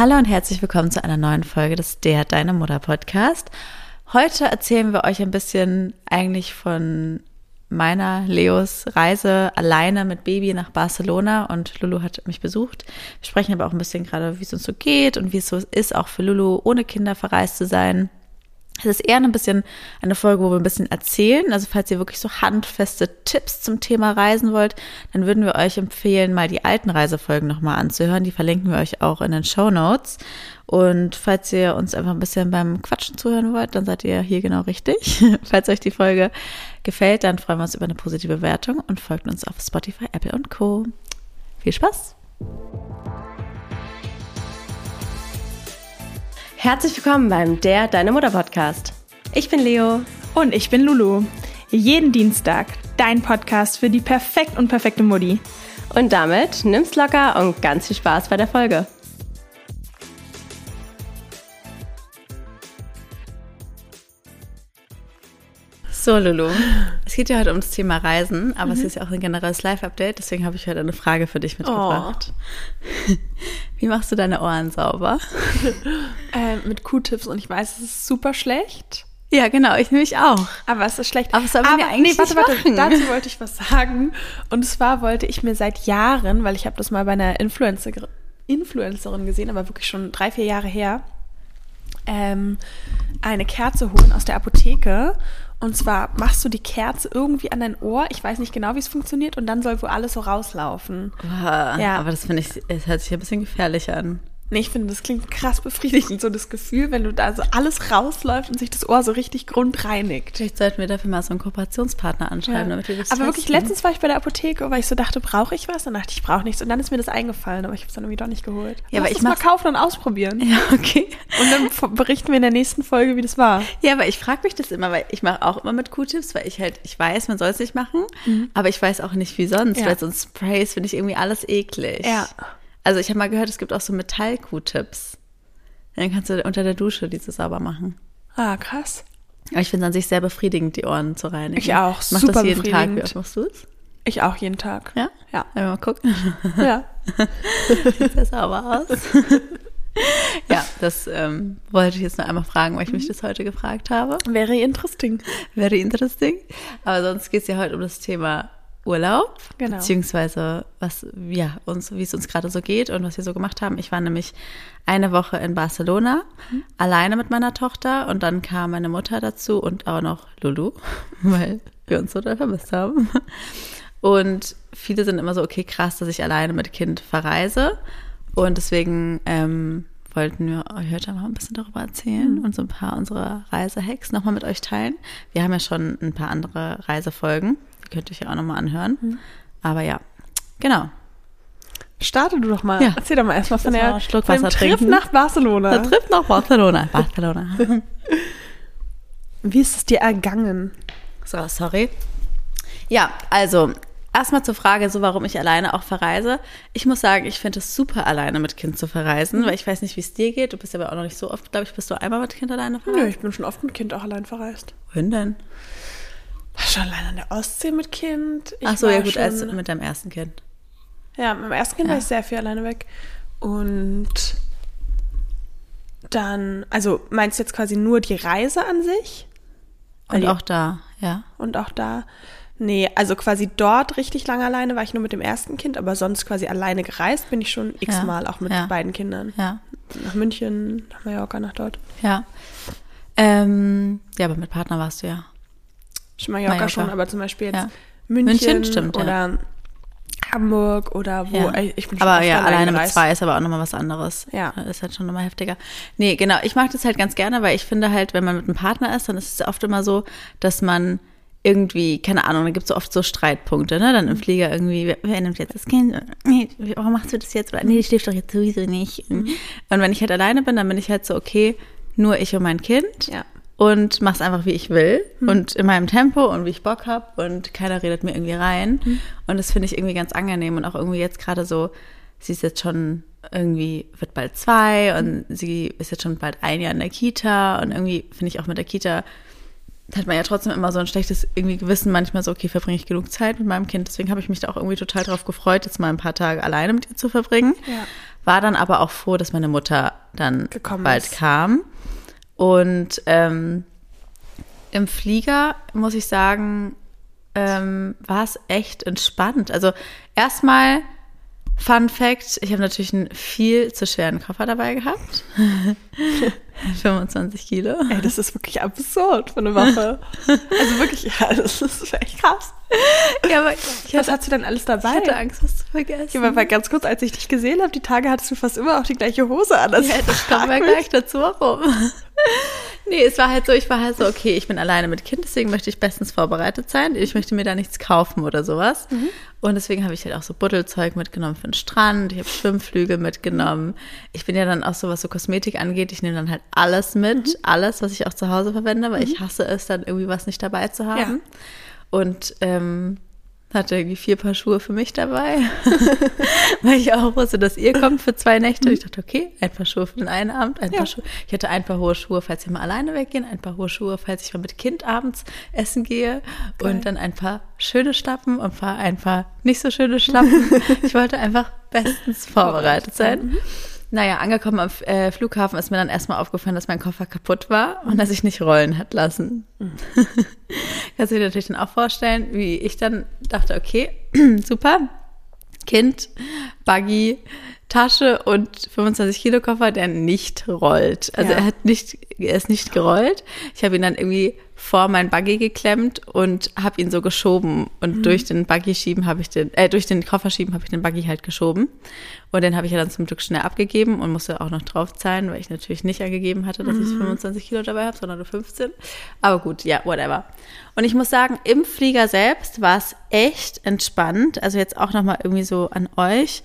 Hallo und herzlich willkommen zu einer neuen Folge des Der Deine Mutter Podcast. Heute erzählen wir euch ein bisschen eigentlich von meiner Leos Reise alleine mit Baby nach Barcelona und Lulu hat mich besucht. Wir sprechen aber auch ein bisschen gerade, wie es uns so geht und wie es so ist, auch für Lulu ohne Kinder verreist zu sein. Es ist eher ein bisschen eine Folge, wo wir ein bisschen erzählen. Also falls ihr wirklich so handfeste Tipps zum Thema Reisen wollt, dann würden wir euch empfehlen, mal die alten Reisefolgen nochmal anzuhören. Die verlinken wir euch auch in den Show Notes. Und falls ihr uns einfach ein bisschen beim Quatschen zuhören wollt, dann seid ihr hier genau richtig. falls euch die Folge gefällt, dann freuen wir uns über eine positive Bewertung und folgt uns auf Spotify, Apple und Co. Viel Spaß! Herzlich willkommen beim Der Deine Mutter Podcast. Ich bin Leo. Und ich bin Lulu. Jeden Dienstag dein Podcast für die perfekt und perfekte Mutti. Und damit nimm's locker und ganz viel Spaß bei der Folge. So, Lulu, es geht ja heute um das Thema Reisen, aber mhm. es ist ja auch ein generelles Live-Update, deswegen habe ich heute eine Frage für dich mitgebracht. Oh. Wie machst du deine Ohren sauber? äh, mit Q-Tips und ich weiß, es ist super schlecht. Ja, genau, ich nehme mich auch. Aber es ist schlecht. Aber es soll eigentlich nee, warte, warte, machen. dazu wollte ich was sagen. Und zwar wollte ich mir seit Jahren, weil ich habe das mal bei einer Influencer, Influencerin gesehen, aber wirklich schon drei, vier Jahre her, ähm, eine Kerze holen aus der Apotheke und zwar machst du die Kerze irgendwie an dein Ohr. Ich weiß nicht genau, wie es funktioniert. Und dann soll wohl alles so rauslaufen. Wow, ja. Aber das finde ich, es hört sich ein bisschen gefährlich an. Nee, ich finde, das klingt krass befriedigend, so das Gefühl, wenn du da so alles rausläuft und sich das Ohr so richtig grundreinigt. Vielleicht sollten wir dafür mal so einen Kooperationspartner anschreiben, ja. damit wir das Aber wirklich, letztens war ich bei der Apotheke, weil ich so dachte, brauche ich was? Dann dachte ich, ich brauche nichts. Und dann ist mir das eingefallen, aber ich habe es dann irgendwie doch nicht geholt. Ja, aber ich mal kaufen und ausprobieren. Ja, okay. Und dann berichten wir in der nächsten Folge, wie das war. Ja, aber ich frage mich das immer, weil ich mache auch immer mit Q-Tips, weil ich halt, ich weiß, man soll es nicht machen, mhm. aber ich weiß auch nicht, wie sonst, ja. weil so ein Sprays finde ich irgendwie alles eklig. Ja. Also ich habe mal gehört, es gibt auch so Metall-Q-Tips. Dann kannst du unter der Dusche diese sauber machen. Ah, krass. Aber ich finde es an sich sehr befriedigend, die Ohren zu reinigen. Ich auch. Mach super das jeden Tag. Wie oft machst du es? Ich auch jeden Tag. Ja? Ja. Mal gucken. Ja. Sieht sehr sauber aus. ja, das ähm, wollte ich jetzt noch einmal fragen, weil ich mich das heute gefragt habe. Very interesting. Very interesting. Aber sonst geht es ja heute um das Thema Urlaub, genau. beziehungsweise was, ja, uns, wie es uns gerade so geht und was wir so gemacht haben. Ich war nämlich eine Woche in Barcelona, mhm. alleine mit meiner Tochter und dann kam meine Mutter dazu und auch noch Lulu, weil wir uns so da vermisst haben. Und viele sind immer so, okay, krass, dass ich alleine mit Kind verreise. Und deswegen ähm, wollten wir euch heute mal ein bisschen darüber erzählen mhm. und so ein paar unserer Reisehacks nochmal mit euch teilen. Wir haben ja schon ein paar andere Reisefolgen. Könnt ihr euch ja auch nochmal anhören. Mhm. Aber ja, genau. Starte du doch mal. Ja. Erzähl doch mal erstmal von der Schluck Wasser Trip trinken. nach Barcelona. Der Trip nach Barcelona. Barcelona. Wie ist es dir ergangen? So, sorry. Ja, also erstmal zur Frage, so warum ich alleine auch verreise. Ich muss sagen, ich finde es super, alleine mit Kind zu verreisen, mhm. weil ich weiß nicht, wie es dir geht. Du bist aber auch noch nicht so oft, glaube ich, bist du einmal mit Kind alleine verreist? Nö, ich bin schon oft mit Kind auch allein verreist. Wohin denn? Schon allein an der Ostsee mit Kind. Ich Ach so, ja gut, als mit deinem ersten Kind. Ja, mit meinem ersten Kind ja. war ich sehr viel alleine weg. Und dann, also meinst du jetzt quasi nur die Reise an sich? Und auch da, ja. Und auch da. Nee, also quasi dort richtig lange alleine war ich nur mit dem ersten Kind, aber sonst quasi alleine gereist bin ich schon x-mal, ja. auch mit ja. beiden Kindern. Ja. Nach München, nach Mallorca, nach dort. Ja. Ähm, ja, aber mit Partner warst du ja. Schon Mallorca, Mallorca. schon, aber zum Beispiel jetzt ja. München, München stimmt, oder Hamburg oder wo. Ja. Ich bin schon aber ja, alleine mit zwei ist aber auch nochmal was anderes. Ja. Ist halt schon nochmal heftiger. Nee, genau. Ich mag das halt ganz gerne, weil ich finde halt, wenn man mit einem Partner ist, dann ist es oft immer so, dass man irgendwie, keine Ahnung, da gibt es so oft so Streitpunkte, ne? Dann im mhm. Flieger irgendwie, wer nimmt jetzt das Kind? Nee, warum machst du das jetzt? Oder nee, die schläft doch jetzt sowieso nicht. Mhm. Und wenn ich halt alleine bin, dann bin ich halt so, okay, nur ich und mein Kind. Ja und mach's einfach, wie ich will mhm. und in meinem Tempo und wie ich Bock hab und keiner redet mir irgendwie rein. Mhm. Und das finde ich irgendwie ganz angenehm und auch irgendwie jetzt gerade so, sie ist jetzt schon irgendwie, wird bald zwei und sie ist jetzt schon bald ein Jahr in der Kita und irgendwie finde ich auch mit der Kita hat man ja trotzdem immer so ein schlechtes irgendwie Gewissen manchmal so, okay, verbringe ich genug Zeit mit meinem Kind. Deswegen habe ich mich da auch irgendwie total drauf gefreut, jetzt mal ein paar Tage alleine mit ihr zu verbringen. Ja. war dann aber auch froh, dass meine Mutter dann Gekommen bald ist. kam. Und ähm, im Flieger, muss ich sagen, ähm, war es echt entspannt. Also erstmal, Fun Fact, ich habe natürlich einen viel zu schweren Koffer dabei gehabt. 25 Kilo. Ey, das ist wirklich absurd für eine Woche. also wirklich, ja, das ist echt krass. Ja, aber ich Was hatte, hast du denn alles dabei? ich hatte Angst, was zu vergessen. Ja, aber ganz kurz, als ich dich gesehen habe, die Tage hattest du fast immer auch die gleiche Hose an. Also Ja, das kommen wir mich. gleich dazu, warum. nee, es war halt so, ich war halt so, okay, ich bin alleine mit Kind, deswegen möchte ich bestens vorbereitet sein. Ich möchte mir da nichts kaufen oder sowas. Und deswegen habe ich halt auch so Buddelzeug mitgenommen für den Strand. Ich habe Schwimmflügel mitgenommen. Ich bin ja dann auch so, was so Kosmetik angeht, ich nehme dann halt alles mit, alles, was ich auch zu Hause verwende, weil ich hasse es, dann irgendwie was nicht dabei zu haben. Und ähm, hatte irgendwie vier Paar Schuhe für mich dabei, weil ich auch wusste, dass ihr kommt für zwei Nächte. Und ich dachte, okay, ein Paar Schuhe für den einen Abend, ein Ja. paar Schuhe. Ich hatte ein paar hohe Schuhe, falls wir mal alleine weggehen, ein paar hohe Schuhe, falls ich mal mit Kind abends essen gehe Geil. und dann ein paar schöne Schlappen und ein paar, ein paar nicht so schöne Schlappen. ich wollte einfach bestens vorbereitet sein. Naja, angekommen am äh, Flughafen ist mir dann erstmal aufgefallen, dass mein Koffer kaputt war und dass ich nicht rollen hat lassen. Kannst du dir natürlich dann auch vorstellen, wie ich dann dachte, okay, super, Kind, Buggy, Tasche und 25 Kilo Koffer, der nicht rollt. Also Ja. er hat nicht, er ist nicht gerollt. Ich habe ihn dann irgendwie vor mein Buggy geklemmt und habe ihn so geschoben und durch den Buggy schieben habe ich den, äh, durch den Koffer schieben habe ich den Buggy halt geschoben und den habe ich ja dann zum Glück schnell abgegeben und musste auch noch drauf zahlen, weil ich natürlich nicht angegeben hatte, dass ich 25 Kilo dabei habe, sondern nur 15. Aber gut, ja, whatever. Und ich muss sagen, im Flieger selbst war es echt entspannt. Also jetzt auch nochmal irgendwie so an euch.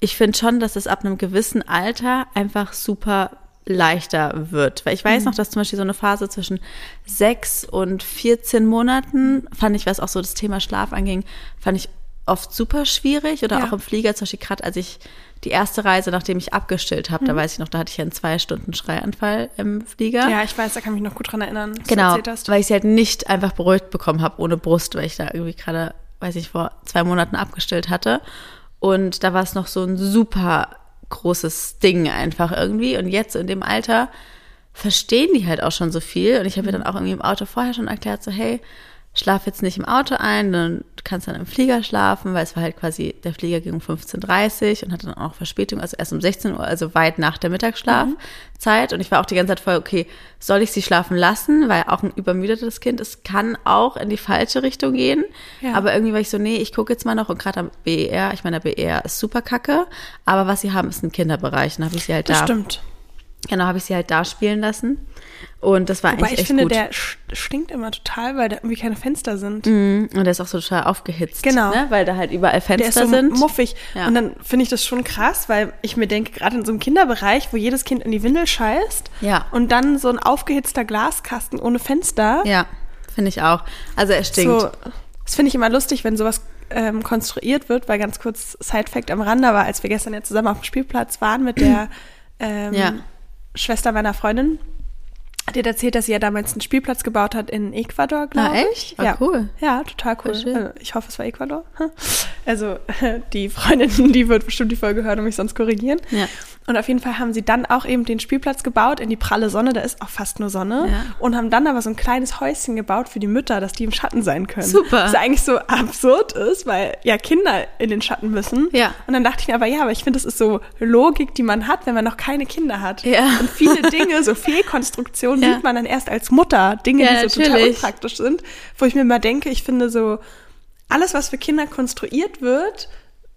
Ich finde schon, dass es ab einem gewissen Alter einfach super leichter wird. Weil ich weiß noch, dass zum Beispiel so eine Phase zwischen sechs und 14 Monaten, fand ich, was auch so das Thema Schlaf anging, fand ich oft super schwierig. Oder Ja. auch im Flieger, zum Beispiel gerade als ich die erste Reise, nachdem ich abgestillt habe, da weiß ich noch, da hatte ich ja einen zwei Stunden Schreianfall im Flieger. Ja, ich weiß, da kann ich mich noch gut dran erinnern, was du Genau, weil ich sie halt nicht einfach beruhigt bekommen habe ohne Brust, weil ich da irgendwie gerade, weiß ich, vor zwei Monaten abgestillt hatte. Und da war es noch so ein super großes Ding einfach irgendwie. Und jetzt in dem Alter verstehen die halt auch schon so viel. Und ich habe mir dann auch irgendwie im Auto vorher schon erklärt, so hey, schlaf jetzt nicht im Auto ein, dann kannst dann im Flieger schlafen, weil es war halt quasi, der Flieger ging um 15.30 Uhr und hatte dann auch Verspätung, also erst um 16 Uhr, also weit nach der Mittagsschlafzeit. Und ich war auch die ganze Zeit voll, okay, soll ich sie schlafen lassen? Weil auch ein übermüdetes Kind, es kann auch in die falsche Richtung gehen. Ja. Aber irgendwie war ich so, nee, ich gucke jetzt mal noch und gerade am BER, ich meine, der BER ist super kacke, aber was sie haben, ist ein Kinderbereich. Dann habe ich sie halt Das da, stimmt. Genau, habe ich sie halt da spielen lassen. Und das war Wobei eigentlich ich echt finde, gut. der sch- stinkt immer total, weil da irgendwie keine Fenster sind. Mhm, Und der ist auch so total aufgehitzt. Genau. Ne? Weil da halt überall Der ist Fenster so sind. muffig. Ja. Und dann finde ich das schon krass, weil ich mir denke, gerade in so einem Kinderbereich, wo jedes Kind in die Windel scheißt Ja. und dann so ein aufgehitzter Glaskasten ohne Fenster. Ja, finde ich auch. Also er stinkt. So, das finde ich immer lustig, wenn sowas ähm, konstruiert wird, weil ganz kurz Side-Fact am Rande war, als wir gestern ja zusammen auf dem Spielplatz waren mit der ähm, Ja. Schwester meiner Freundin, hat ihr erzählt, dass sie ja damals einen Spielplatz gebaut hat in Ecuador, glaube Ah, ich. echt? Ah, ja. cool. Ja, total cool. Also, ich hoffe, es war Ecuador. Also die Freundin, die wird bestimmt die Folge hören und mich sonst korrigieren. Ja. Und auf jeden Fall haben sie dann auch eben den Spielplatz gebaut in die pralle Sonne, da ist auch fast nur Sonne. Ja. Und haben dann aber so ein kleines Häuschen gebaut für die Mütter, dass die im Schatten sein können. Super. Was eigentlich so absurd ist, weil ja Kinder in den Schatten müssen. Ja. Und dann dachte ich mir aber, ja, aber ich finde, das ist so Logik, die man hat, wenn man noch keine Kinder hat. Ja. Und viele Dinge, so Fehlkonstruktionen, Ja. sieht man dann erst als Mutter. Dinge, Ja, die so total natürlich. unpraktisch sind. Wo ich mir mal denke, ich finde so, alles, was für Kinder konstruiert wird,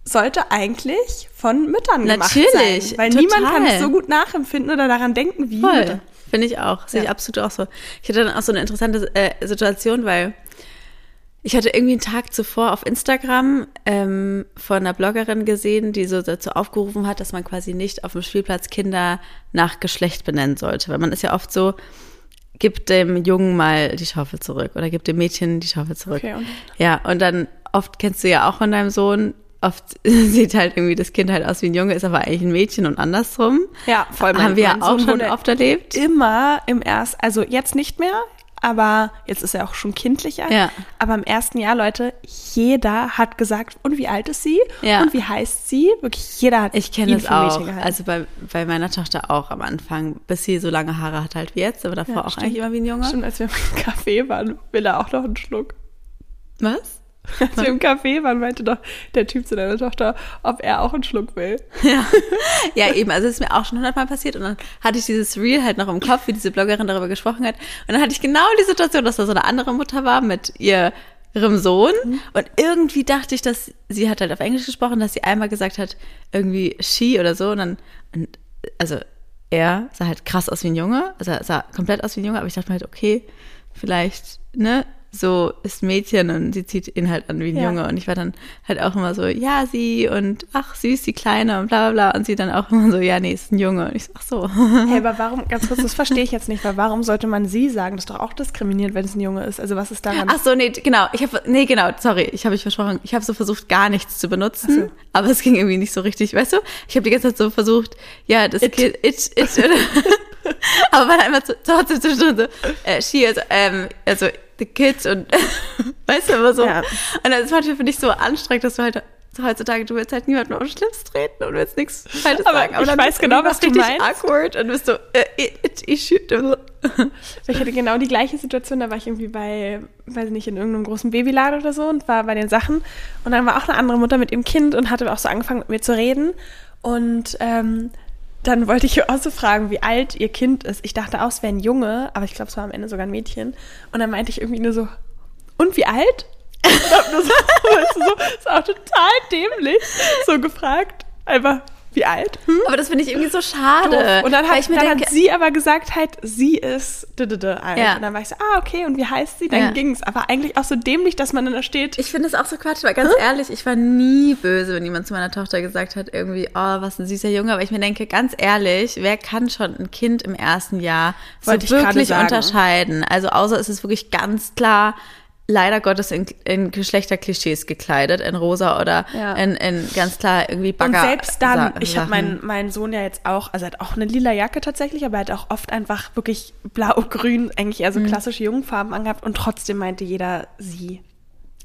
sollte eigentlich von Müttern gemacht Natürlich, sein. Weil total. niemand kann es so gut nachempfinden oder daran denken wie Voll. Mütter. Finde ich auch. Sehe ich Ja. absolut auch so. Ich hatte dann auch so eine interessante äh, Situation, weil ich hatte irgendwie einen Tag zuvor auf Instagram ähm, von einer Bloggerin gesehen, die so dazu aufgerufen hat, dass man quasi nicht auf dem Spielplatz Kinder nach Geschlecht benennen sollte. Weil man ist ja oft so, gib dem Jungen mal die Schaufel zurück oder gib dem Mädchen die Schaufel zurück. Okay, und- ja, und dann oft kennst du ja auch von deinem Sohn, oft sieht halt irgendwie das Kind halt aus wie ein Junge, ist aber eigentlich ein Mädchen und andersrum. Ja, voll. Haben wir ja auch schon oft erlebt. Immer im Erst, also jetzt nicht mehr, aber jetzt ist er auch schon kindlicher. Ja. Aber im ersten Jahr, Leute, jeder hat gesagt, und wie alt ist sie? Ja. Und wie heißt sie? Wirklich jeder hat Ich kenne Mädchen auch. Also bei, bei meiner Tochter auch am Anfang, bis sie so lange Haare hat halt wie jetzt, aber davor Ja, auch stimmt. eigentlich immer wie ein Junge. Stimmt, als wir im Café waren, will er auch noch einen Schluck. Was? Als wir im Café waren, meinte doch der Typ zu deiner Tochter, ob er auch einen Schluck will. Ja. ja, eben. Also es ist mir auch schon hundertmal passiert und dann hatte ich dieses Reel halt noch im Kopf, wie diese Bloggerin darüber gesprochen hat. Und dann hatte ich genau die Situation, dass da so eine andere Mutter war mit ihrem Sohn. Und irgendwie dachte ich, dass sie hat halt auf Englisch gesprochen, dass sie einmal gesagt hat, irgendwie she oder so. Und dann, und, also er sah halt krass aus wie ein Junge, also er sah komplett aus wie ein Junge, aber ich dachte mir halt, okay, vielleicht, ne, so ist ein Mädchen und sie zieht ihn halt an wie ein Ja. Junge. Und ich war dann halt auch immer so, ja, sie und ach, süß, die Kleine und bla bla bla. Und sie dann auch immer so, ja, nee, ist ein Junge. Und ich so, ach so. Hey, aber warum, ganz kurz, das verstehe ich jetzt nicht, weil warum sollte man sie sagen? Das ist doch auch diskriminierend, wenn es ein Junge ist. Also was ist daran? Ach so, nee, genau. Ich habe, nee, genau, sorry, ich habe mich versprochen. Ich habe so versucht, gar nichts zu benutzen, aber es ging irgendwie nicht so richtig, weißt du? Ich habe die ganze Zeit so versucht, ja, das Kind, it, it, aber war dann immer so, trotzdem zwischendrin so, äh, she, also, ähm, also, the kids und, weißt du, immer so. Ja. Und das war für dich so anstrengend, dass du halt, heutzutage, du willst halt niemanden auf den Schlips treten und willst nichts Falsches Aber sagen. ich dann weiß genau, was du meinst. awkward und bist so, äh, it, should. Ich hatte genau die gleiche Situation, da war ich irgendwie bei, weiß ich nicht, in irgendeinem großen Babyladen oder so und war bei den Sachen. Und dann war auch eine andere Mutter mit ihrem Kind und hatte auch so angefangen mit mir zu reden. Und ähm, dann wollte ich auch so fragen, wie alt ihr Kind ist. Ich dachte auch, es wäre ein Junge, aber ich glaube, es war am Ende sogar ein Mädchen. Und dann meinte ich irgendwie nur so, und wie alt? Und hab nur so, so, ist auch total dämlich, so gefragt. Einfach, wie alt? Hm? Aber das finde ich irgendwie so schade. Doof. Und dann, hat, ich mir dann denke, hat sie aber gesagt halt, sie ist d -d -d alt. Ja. Und dann war ich so, ah, okay, und wie heißt sie? Dann Ja. ging's. Aber eigentlich auch so dämlich, dass man dann da steht. Ich finde es auch so Quatsch, weil ganz ehrlich, ich war nie böse, wenn jemand zu meiner Tochter gesagt hat, irgendwie, oh, was ein süßer Junge. Aber ich mir denke, ganz ehrlich, wer kann schon ein Kind im ersten Jahr so Wollte wirklich unterscheiden? Also außer es ist wirklich ganz klar, leider Gottes in, in Geschlechterklischees gekleidet, in rosa oder Ja. in, in ganz klar irgendwie und Bagger. selbst dann, Sa- ich habe meinen meinen Sohn ja jetzt auch, also er hat auch eine lila Jacke tatsächlich, aber er hat auch oft einfach wirklich blau-grün, eigentlich eher so Mhm. klassische Jungenfarben angehabt und trotzdem meinte jeder sie.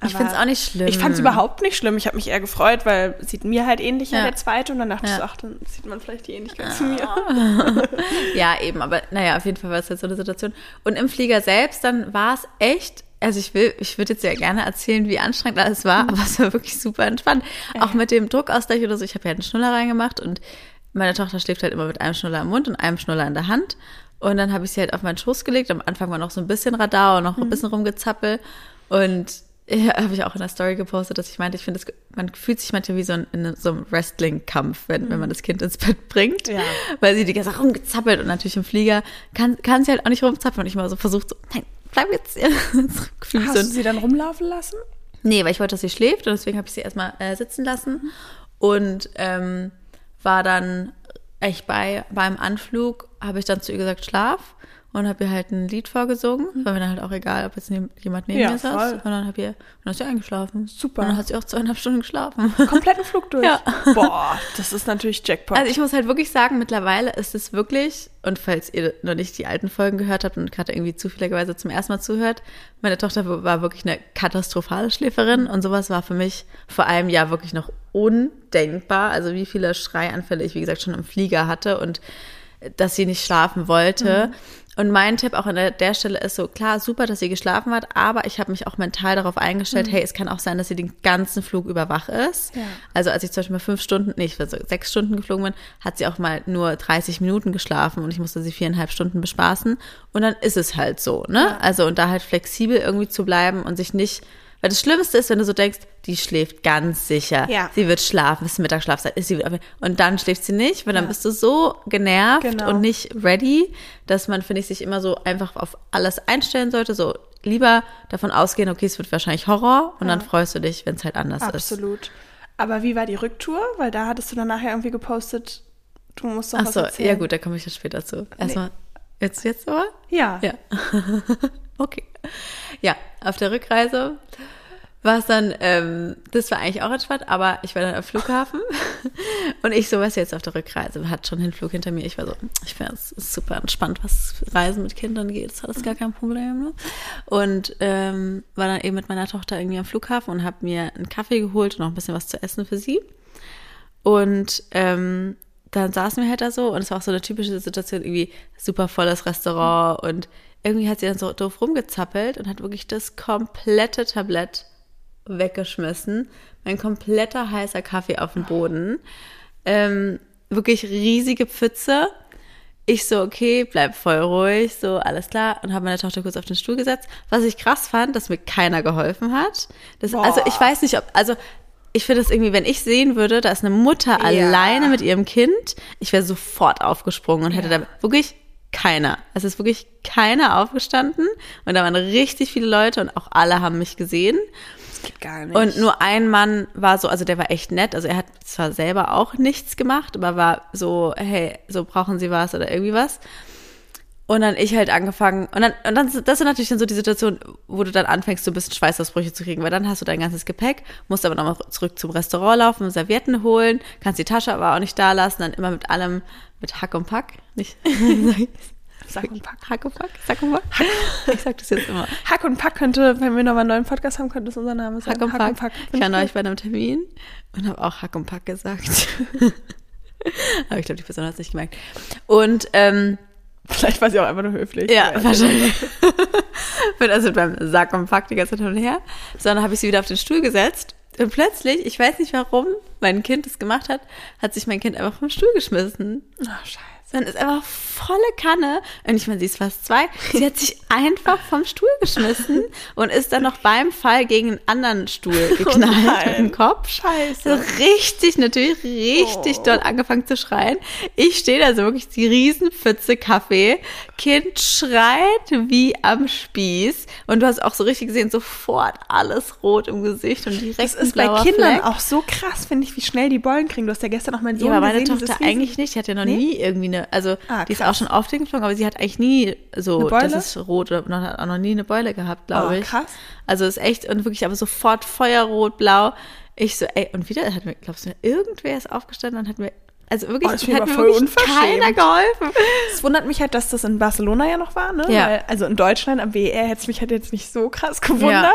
Ich Aber find's auch nicht schlimm. Ich fand es überhaupt nicht schlimm. Ich habe mich eher gefreut, weil sieht mir halt ähnlicher, Ja. der zweite. Und dann dachte ich Ja. so, ach, dann sieht man vielleicht die Ähnlichkeit zu mir. Ja, eben, aber naja, auf jeden Fall war es jetzt so eine Situation. Und im Flieger selbst, dann war es echt, also ich will, ich würde jetzt ja gerne erzählen, wie anstrengend alles war, aber es war wirklich super entspannt. Auch mit dem Druckausgleich oder so. Ich habe ja einen Schnuller reingemacht und meine Tochter schläft halt immer mit einem Schnuller im Mund und einem Schnuller in der Hand. Und dann habe ich sie halt auf meinen Schoß gelegt. Am Anfang war noch so ein bisschen Radau und noch ein bisschen rumgezappel. Und ja, habe ich auch in der Story gepostet, dass ich meinte, ich finde, man fühlt sich manchmal wie so ein, in so einem Wrestling-Kampf, wenn, wenn man das Kind ins Bett bringt. Ja. Weil sie die ganze Zeit rumgezappelt und natürlich im Flieger kann, kann sie halt auch nicht rumzappeln. Und ich mal so versucht, so, nein, bleib jetzt. Gefühlt Hast du sie dann rumlaufen lassen? Nee, weil ich wollte, dass sie schläft und deswegen habe ich sie erstmal äh, sitzen lassen und ähm, war dann echt bei beim Anflug, habe ich dann zu ihr gesagt, schlaf und habe ihr halt ein Lied vorgesungen, war mir dann halt auch egal, ob jetzt jemand neben Ja, mir saß voll. und dann habe ihr und dann ist sie eingeschlafen. Super. Und dann hat sie auch zweieinhalb Stunden geschlafen. Kompletten Flug durch. Ja. Boah, das ist natürlich Jackpot. Also ich muss halt wirklich sagen, mittlerweile ist es wirklich, und falls ihr noch nicht die alten Folgen gehört habt und gerade irgendwie zufälligerweise zum ersten Mal zuhört, meine Tochter war wirklich eine katastrophale Schläferin und sowas war für mich vor einem Jahr wirklich noch undenkbar. Also wie viele Schreianfälle ich, wie gesagt, schon im Flieger hatte und dass sie nicht schlafen wollte. Und mein Tipp auch an der, Stelle ist so, klar, super, dass sie geschlafen hat, aber ich habe mich auch mental darauf eingestellt, hey, es kann auch sein, dass sie den ganzen Flug über wach ist. Ja. Also als ich zum Beispiel mal fünf Stunden, nee, ich war so sechs Stunden geflogen bin, hat sie auch mal nur 30 Minuten geschlafen und ich musste sie viereinhalb Stunden bespaßen. Und dann ist es halt so, ne? Also und da halt flexibel irgendwie zu bleiben und sich nicht, weil das Schlimmste ist, wenn du so denkst, die schläft ganz sicher. Ja. Sie wird schlafen, ist Mittagsschlafzeit, ist sie wieder. Und dann schläft sie nicht, weil dann bist du so genervt Genau. und nicht ready, dass man, finde ich, sich immer so einfach auf alles einstellen sollte. So lieber davon ausgehen, okay, es wird wahrscheinlich Horror und dann freust du dich, wenn es halt anders ist. Absolut. Aber wie war die Rücktour? Weil da hattest du dann nachher irgendwie gepostet, du musst doch Ach was so, erzählen. ja gut, da komme ich ja später zu. Erstmal, jetzt, jetzt aber? Ja. Ja. okay. Ja, auf der Rückreise war es dann, ähm, das war eigentlich auch entspannt, aber ich war dann am Flughafen und ich so, was jetzt auf der Rückreise, hat schon Hinflug hinter mir. Ich war so, ich finde es super entspannt, was Reisen mit Kindern geht, das das gar kein Problem. Ne? Und ähm, war dann eben mit meiner Tochter irgendwie am Flughafen und habe mir einen Kaffee geholt und noch ein bisschen was zu essen für sie. Und ähm, dann saßen wir halt da so und es war auch so eine typische Situation, irgendwie super volles Restaurant und irgendwie hat sie dann so doof rumgezappelt und hat wirklich das komplette Tablett weggeschmissen. Mein kompletter heißer Kaffee auf dem Boden. Ähm, wirklich riesige Pfütze. Ich so, okay, bleib voll ruhig, so, alles klar. Und habe meine Tochter kurz auf den Stuhl gesetzt. Was ich krass fand, dass mir keiner geholfen hat. Das, also ich weiß nicht, ob, also ich finde es irgendwie, wenn ich sehen würde, da ist eine Mutter Ja. alleine mit ihrem Kind, ich wäre sofort aufgesprungen und hätte Ja. da wirklich keiner. Es ist wirklich keiner aufgestanden und da waren richtig viele Leute und auch alle haben mich gesehen. Geht gar nicht. Und nur ein Mann war so, also der war echt nett, also er hat zwar selber auch nichts gemacht, aber war so, hey, so brauchen Sie was oder irgendwie was. Und dann ich halt angefangen, und dann, und dann, das ist natürlich dann so die Situation, wo du dann anfängst, so ein bisschen Schweißausbrüche zu kriegen, weil dann hast du dein ganzes Gepäck, musst aber nochmal zurück zum Restaurant laufen, Servietten holen, kannst die Tasche aber auch nicht da lassen, dann immer mit allem, mit Hack und Pack, nicht, Sack und Pack. Hack und Pack, Sack und Pack. Ich sag das jetzt immer. Hack und Pack könnte, wenn wir nochmal einen neuen Podcast haben, könnte das unser Name sein. Hack und Pack. Ich war neulich bei einem Termin und habe auch Hack und Pack gesagt. Aber ich glaube, die Person hat es nicht gemerkt. Und ähm, Vielleicht war sie auch einfach nur höflich. ja, Ja, wahrscheinlich. Bin also beim Sack und Pack die ganze Zeit hin und her. Sondern habe ich sie wieder auf den Stuhl gesetzt. Und plötzlich, ich weiß nicht warum, mein Kind das gemacht hat, hat sich mein Kind einfach vom Stuhl geschmissen. Ach, scheiße. Dann ist einfach volle Kanne. Und ich meine, sie ist fast zwei. Sie hat sich einfach vom Stuhl geschmissen und ist dann noch beim Fall gegen einen anderen Stuhl geknallt Oh nein. mit dem Kopf. Scheiße. So richtig, natürlich richtig Oh. doll angefangen zu schreien. Ich stehe da so wirklich die Riesenpfütze Kaffee. Kind schreit wie am Spieß. Und du hast auch so richtig gesehen, sofort alles rot im Gesicht und direkt Das ist bei Kindern Fleck. auch so krass, finde ich, wie schnell die Bollen kriegen. Du hast ja gestern auch meinen Sohn Ja, aber meine gesehen, Tochter eigentlich nicht. Die hat ja noch Nee? nie irgendwie eine, also Ah, die ist auch schon oft hingeflogen, aber sie hat eigentlich nie so, das ist rot oder noch, hat auch noch nie eine Beule gehabt, glaube Oh, ich. krass. Also ist echt und wirklich aber sofort feuerrot, blau. Ich so, ey, und wieder hat mir, glaubst du, irgendwer ist aufgestanden und hat mir, also wirklich, Oh, das finde ich hat mir voll wirklich keiner geholfen. Es wundert mich halt, dass das in Barcelona ja noch war, ne? Ja. Weil, also in Deutschland am WR hätte es mich halt jetzt nicht so krass gewundert. Ja.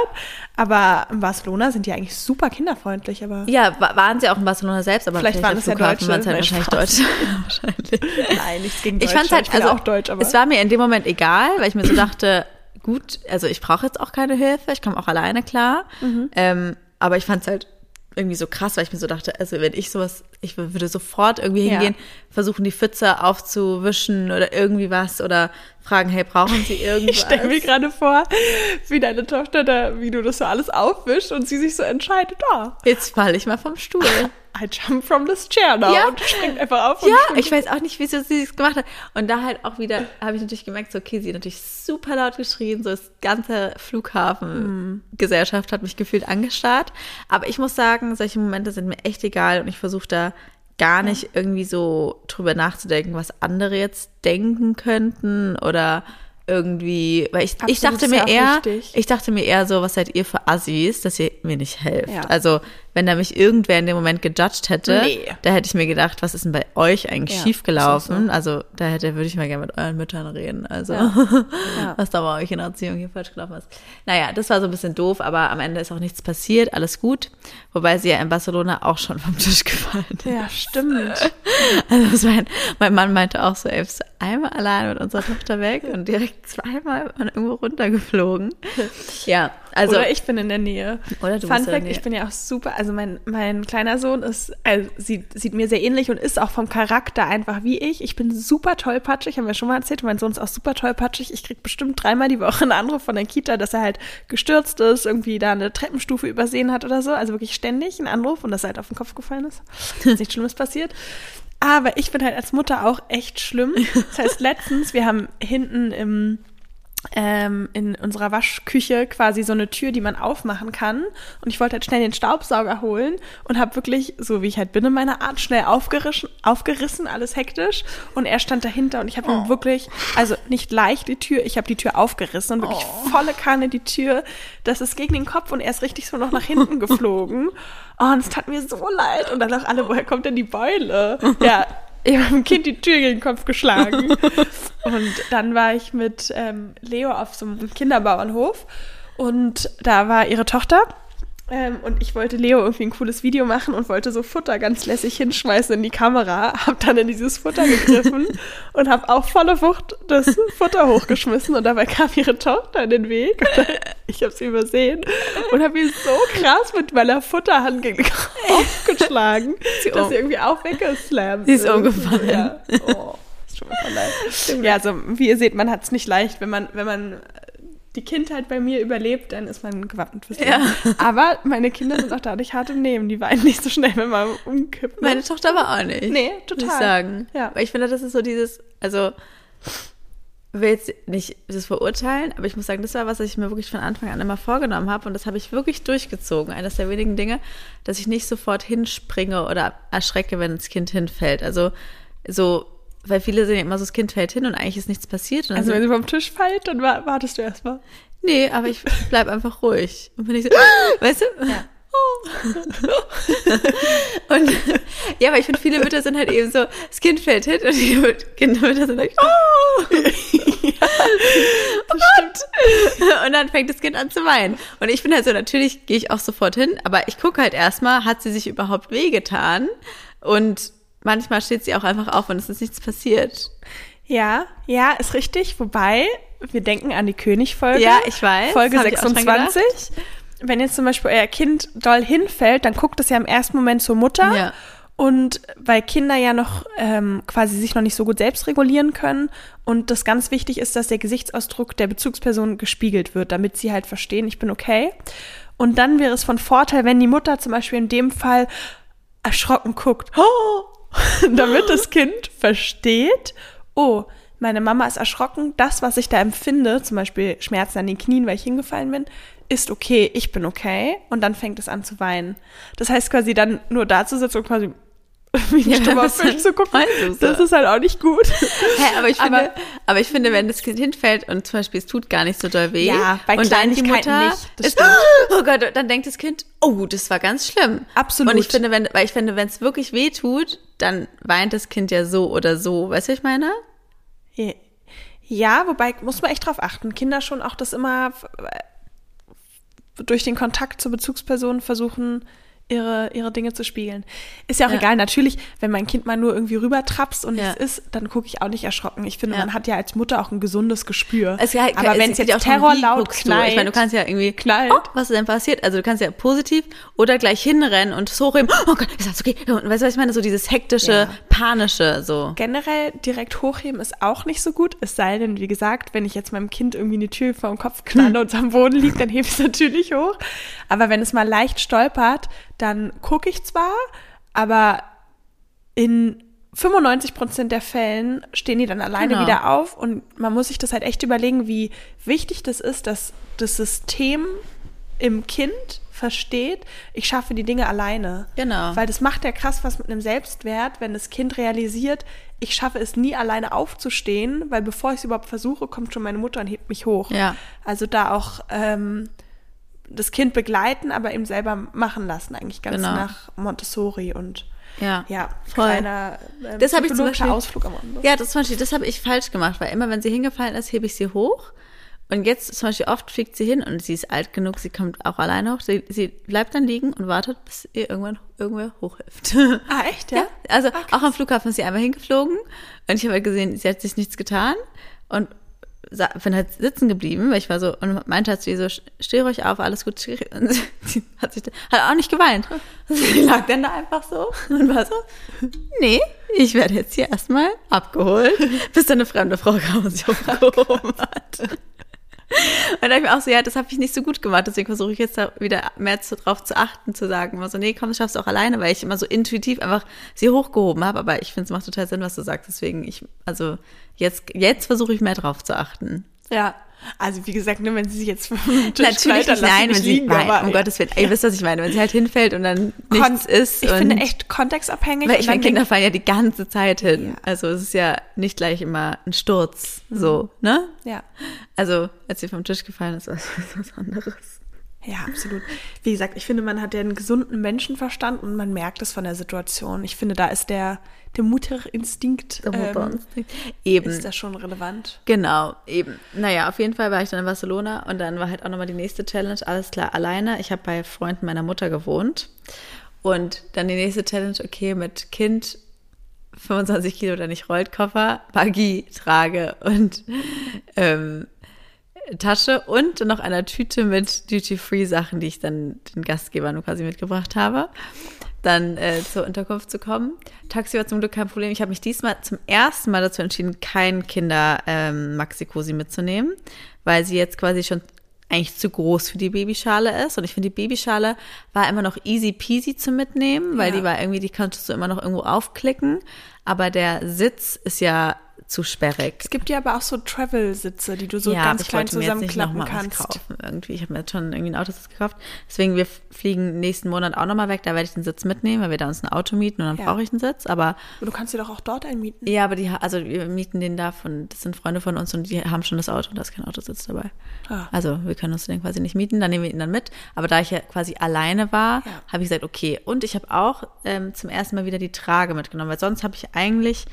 Aber in Barcelona sind die eigentlich super kinderfreundlich, aber Ja, wa- waren sie auch in Barcelona selbst, aber Vielleicht waren der es ja Deutsche. waren es halt wahrscheinlich. Deutsche. wahrscheinlich. nein, nichts gegen Ich Deutsche. halt, ich bin also auch deutsch, aber es war mir in dem Moment egal, weil ich mir so dachte, gut, also ich brauche jetzt auch keine Hilfe, ich komme auch alleine klar. Mhm. Ähm, aber ich fand's halt irgendwie so krass, weil ich mir so dachte, also wenn ich sowas, ich würde sofort irgendwie Ja. hingehen, versuchen die Pfütze aufzuwischen oder irgendwie was oder fragen, hey, brauchen sie irgendwas? ich stelle mir gerade vor, wie deine Tochter da, wie du das so alles aufwischst und sie sich so entscheidet, ah, Jetzt falle ich mal vom Stuhl. I jump from this chair now Ja. und springt einfach auf Ja, ich weiß auch nicht, wieso sie es gemacht hat. Und da halt auch wieder habe ich natürlich gemerkt, so, okay, sie hat natürlich super laut geschrien, so das ganze Flughafengesellschaft hat mich gefühlt angestarrt. Aber ich muss sagen, solche Momente sind mir echt egal und ich versuche da gar nicht irgendwie so drüber nachzudenken, was andere jetzt denken könnten oder irgendwie, weil ich, ich dachte mir eher, wichtig. ich dachte mir eher so, was seid ihr für Assis, dass ihr mir nicht helft. Ja. Also, wenn da mich irgendwer in dem Moment gejudged hätte, Nee. da hätte ich mir gedacht, was ist denn bei euch eigentlich Ja, schiefgelaufen? Also, da hätte, würde ich mal gerne mit euren Müttern reden. Also, Ja. was da bei euch in der Erziehung hier falsch gelaufen ist. Naja, das war so ein bisschen doof, aber am Ende ist auch nichts passiert, alles gut. Wobei sie ja in Barcelona auch schon vom Tisch gefallen ist. Ja, stimmt. Also das mein, mein Mann meinte auch so, ey, bist du einmal allein mit unserer Tochter weg und direkt zweimal irgendwo runtergeflogen. Ja, also oder ich bin in der Nähe. Oder du Fun bist in der Fact, Nähe. ich bin ja auch super, also mein, mein kleiner Sohn ist, also sieht, sieht mir sehr ähnlich und ist auch vom Charakter einfach wie ich. Ich bin super tollpatschig, haben wir schon mal erzählt, mein Sohn ist auch super tollpatschig. Ich krieg bestimmt dreimal die Woche einen Anruf von der Kita, dass er halt gestürzt ist, irgendwie da eine Treppenstufe übersehen hat oder so. Also wirklich ständig ein Anruf und dass er halt auf den Kopf gefallen ist. Ist nichts Schlimmes passiert. Aber ich bin halt als Mutter auch echt schlimm. Das heißt, letztens, wir haben hinten im ähm, in unserer Waschküche quasi so eine Tür, die man aufmachen kann. Und ich wollte halt schnell den Staubsauger holen und habe wirklich, so wie ich halt bin in meiner Art, schnell aufgerissen, aufgerissen, alles hektisch. Und er stand dahinter und ich habe Oh. ihm wirklich, also nicht leicht die Tür, ich habe die Tür aufgerissen und wirklich Oh. volle Kanne die Tür. Das ist gegen den Kopf und er ist richtig so noch nach hinten geflogen. Oh, und es tat mir so leid. Und dann auch alle, woher kommt denn die Beule? Ja, ich habe dem Kind die Tür gegen den Kopf geschlagen. Und dann war ich mit ähm, Leo auf so einem Kinderbauernhof und da war ihre Tochter. Ähm, und ich wollte Leo irgendwie ein cooles Video machen und wollte so Futter ganz lässig hinschmeißen in die Kamera. Hab dann in dieses Futter gegriffen und habe auch volle Wucht das Futter hochgeschmissen. Und dabei kam ihre Tochter in den Weg. Ich habe sie übersehen und habe ihr so krass mit meiner Futterhand gegen den Kopf geschlagen, Sie dass um- sie irgendwie auch weggeslammt Sie ist umgefallen. Ja. Oh, ist schon mal voll leid. Ja, also wie ihr seht, man hat es nicht leicht, wenn man, wenn man die Kindheit bei mir überlebt, dann ist man gewappnet fürs Leben. Ja. Aber meine Kinder sind auch dadurch hart im Nehmen. Die weinen nicht so schnell, wenn man umkippt. ne? Meine Tochter war auch nicht. Nee, Muss total. ich sagen. Ja. Aber ich finde, das ist so dieses, also, ich will jetzt nicht das verurteilen, aber ich muss sagen, das war was, was ich mir wirklich von Anfang an immer vorgenommen habe und das habe ich wirklich durchgezogen. Eines der wenigen Dinge, dass ich nicht sofort hinspringe oder erschrecke, wenn das Kind hinfällt. Also, so, weil viele sehen ja immer so, das Kind fällt hin und eigentlich ist nichts passiert. Also so, wenn sie vom Tisch fällt, dann wa- wartest du erstmal. Nee, aber ich bleib einfach ruhig. Und bin ich so, weißt du? Ja. und ja, aber ich finde, viele Mütter sind halt eben so, das Kind fällt hin und die Kindermütter sind like, oh! oh Gott! Und dann fängt das Kind an zu weinen. Und ich bin halt so, natürlich gehe ich auch sofort hin, aber ich gucke halt erstmal, hat sie sich überhaupt wehgetan? Und manchmal steht sie auch einfach auf und es ist nichts passiert. Ja, ja, ist richtig. Wobei, wir denken an die König-Folge. Ja, ich weiß. Folge Hab ich auch dran 26. Wenn jetzt zum Beispiel euer Kind doll hinfällt, dann guckt es ja im ersten Moment zur Mutter. Ja. Und weil Kinder ja noch ähm, quasi sich noch nicht so gut selbst regulieren können und das ganz wichtig ist, dass der Gesichtsausdruck der Bezugsperson gespiegelt wird, damit sie halt verstehen, ich bin okay. Und dann wäre es von Vorteil, wenn die Mutter zum Beispiel in dem Fall erschrocken guckt, oh, damit das Kind versteht, oh, meine Mama ist erschrocken, das, was ich da empfinde, zum Beispiel Schmerzen an den Knien, weil ich hingefallen bin, ist okay, ich bin okay. Und dann fängt es an zu weinen. Das heißt quasi dann nur da zu sitzen und quasi wie ein Ja, stummer was Fisch zu gucken, so? das ist halt auch nicht gut. Hä, aber ich finde, Aber- aber, ich finde, wenn das Kind hinfällt und zum Beispiel es tut gar nicht so doll weh Ja, bei und dann die Mutter nicht, das ist, oh Gott, dann denkt das Kind, oh, das war ganz schlimm. Absolut. Und ich finde, wenn, weil ich finde, wenn es wirklich weh tut, dann weint das Kind ja so oder so. Weißt du, was ich meine? Ja, wobei muss man echt drauf achten. Kinder schon auch das immer äh, durch den Kontakt zur Bezugsperson versuchen, ihre, ihre Dinge zu spiegeln. Ist ja auch Ja. egal. Natürlich, wenn mein Kind mal nur irgendwie rübertrapst und Ja. es ist, dann gucke ich auch nicht erschrocken. Ich finde, Ja. man hat ja als Mutter auch ein gesundes Gespür. Es, ja, Aber wenn es jetzt ja auch Terror laut knallt, Ich meine, du kannst ja irgendwie, knallt. oh, was ist denn passiert? Also du kannst ja positiv oder gleich hinrennen und hochheben, oh Gott, ist das okay? Und weißt du, was ich meine? So dieses hektische, panische, so. Generell direkt hochheben ist auch nicht so gut. Es sei denn, wie gesagt, wenn ich jetzt meinem Kind irgendwie eine Tür vor dem Kopf knalle und es am Boden liegt, dann hebe ich es natürlich hoch. Aber wenn es mal leicht stolpert, dann gucke ich zwar, aber in 95 Prozent der Fällen stehen die dann alleine Genau. wieder auf und man muss sich das halt echt überlegen, wie wichtig das ist, dass das System im Kind versteht, ich schaffe die Dinge alleine. Genau. Weil das macht ja krass was mit einem Selbstwert, wenn das Kind realisiert, ich schaffe es nie alleine aufzustehen, weil bevor ich es überhaupt versuche, kommt schon meine Mutter und hebt mich hoch. Ja. Also da auch ähm, das Kind begleiten, aber eben selber machen lassen, eigentlich ganz Genau. nach Montessori und Ja, ja, voll. kleiner äh, Das habe ich zum Beispiel, Ausflug am Ende. Ja, das zum Beispiel, das habe ich falsch gemacht, weil immer wenn sie hingefallen ist, hebe ich sie hoch. Und jetzt zum Beispiel oft fliegt sie hin und sie ist alt genug, sie kommt auch alleine hoch. Sie, sie bleibt dann liegen und wartet, bis ihr irgendwann irgendwer hochhilft. Ah, echt, ja? Also auch am Flughafen ist sie einmal hingeflogen und ich habe halt gesehen, sie hat sich nichts getan und bin halt sitzen geblieben, weil ich war so und meinte halt ihr so, steh ruhig auf, alles gut. Und sie hat sich hat auch nicht geweint. Sie lag dann da einfach so und war so, nee, ich werde jetzt hier erstmal abgeholt, bis dann eine fremde Frau kam und sich hochgehoben hat. Und dann dachte ich mir auch so, ja, das habe ich nicht so gut gemacht, deswegen versuche ich jetzt da wieder mehr zu, drauf zu achten, zu sagen, immer so, nee, komm, das schaffst du auch alleine, weil ich immer so intuitiv einfach sie hochgehoben habe, aber ich finde, es macht total Sinn, was du sagst, deswegen ich, also jetzt, jetzt versuche ich mehr drauf zu achten. Ja, Also wie gesagt, ne, wenn sie sich jetzt vom Tisch Natürlich nicht, nein, wenn nicht sie, liegen, nein, aber, um ja. Gottes Willen, ihr wisst, was ich meine, wenn sie halt hinfällt und dann nichts Kon- ist. Ich finde echt kontextabhängig. Weil ich meine, Kinder fallen ja die ganze Zeit hin. Ja. Also es ist ja nicht gleich immer ein Sturz, so, ne? Ja. Also, als sie vom Tisch gefallen ist, war es was anderes. Ja, absolut. Wie gesagt, ich finde, man hat ja einen gesunden Menschenverstand und man merkt es von der Situation. Ich finde, da ist der, der Mutterinstinkt ähm, Eben. ist da schon relevant. Genau, eben. Naja, auf jeden Fall war ich dann in Barcelona und dann war halt auch nochmal die nächste Challenge, alles klar, alleine. Ich habe bei Freunden meiner Mutter gewohnt und dann die nächste Challenge, okay, mit Kind 25 Kilo oder nicht Rollkoffer, Buggy trage und ähm, Tasche und noch einer Tüte mit Duty-Free-Sachen, die ich dann den Gastgebern quasi mitgebracht habe, dann äh, zur Unterkunft zu kommen. Taxi war zum Glück kein Problem. Ich habe mich diesmal zum ersten Mal dazu entschieden, kein Kinder ähm, mitzunehmen, weil sie jetzt quasi schon eigentlich zu groß für die Babyschale ist. Und ich finde, die Babyschale war immer noch easy peasy zu mitnehmen, weil Ja. die war irgendwie, die konntest du immer noch irgendwo aufklicken. Aber der Sitz ist ja zu sperrig. Es gibt ja aber auch so Travel-Sitze, die du so ja, ganz klein zusammenklappen kannst. kaufen irgendwie. Ich habe mir jetzt schon irgendwie ein Autositz gekauft. Deswegen, wir fliegen nächsten Monat auch nochmal weg. Da werde ich den Sitz mitnehmen, weil wir da uns ein Auto mieten und dann Ja. brauche ich einen Sitz. Aber Aber du kannst dir doch auch dort einmieten. ja, aber die, also wir mieten den da von, das sind Freunde von uns und die haben schon das Auto und da ist kein Autositz dabei. Ah. Also wir können uns den quasi nicht mieten, dann nehmen wir ihn dann mit. Aber da ich ja quasi alleine war, Ja. habe ich gesagt, okay. Und ich habe auch ähm, zum ersten Mal wieder die Trage mitgenommen, weil sonst habe ich eigentlich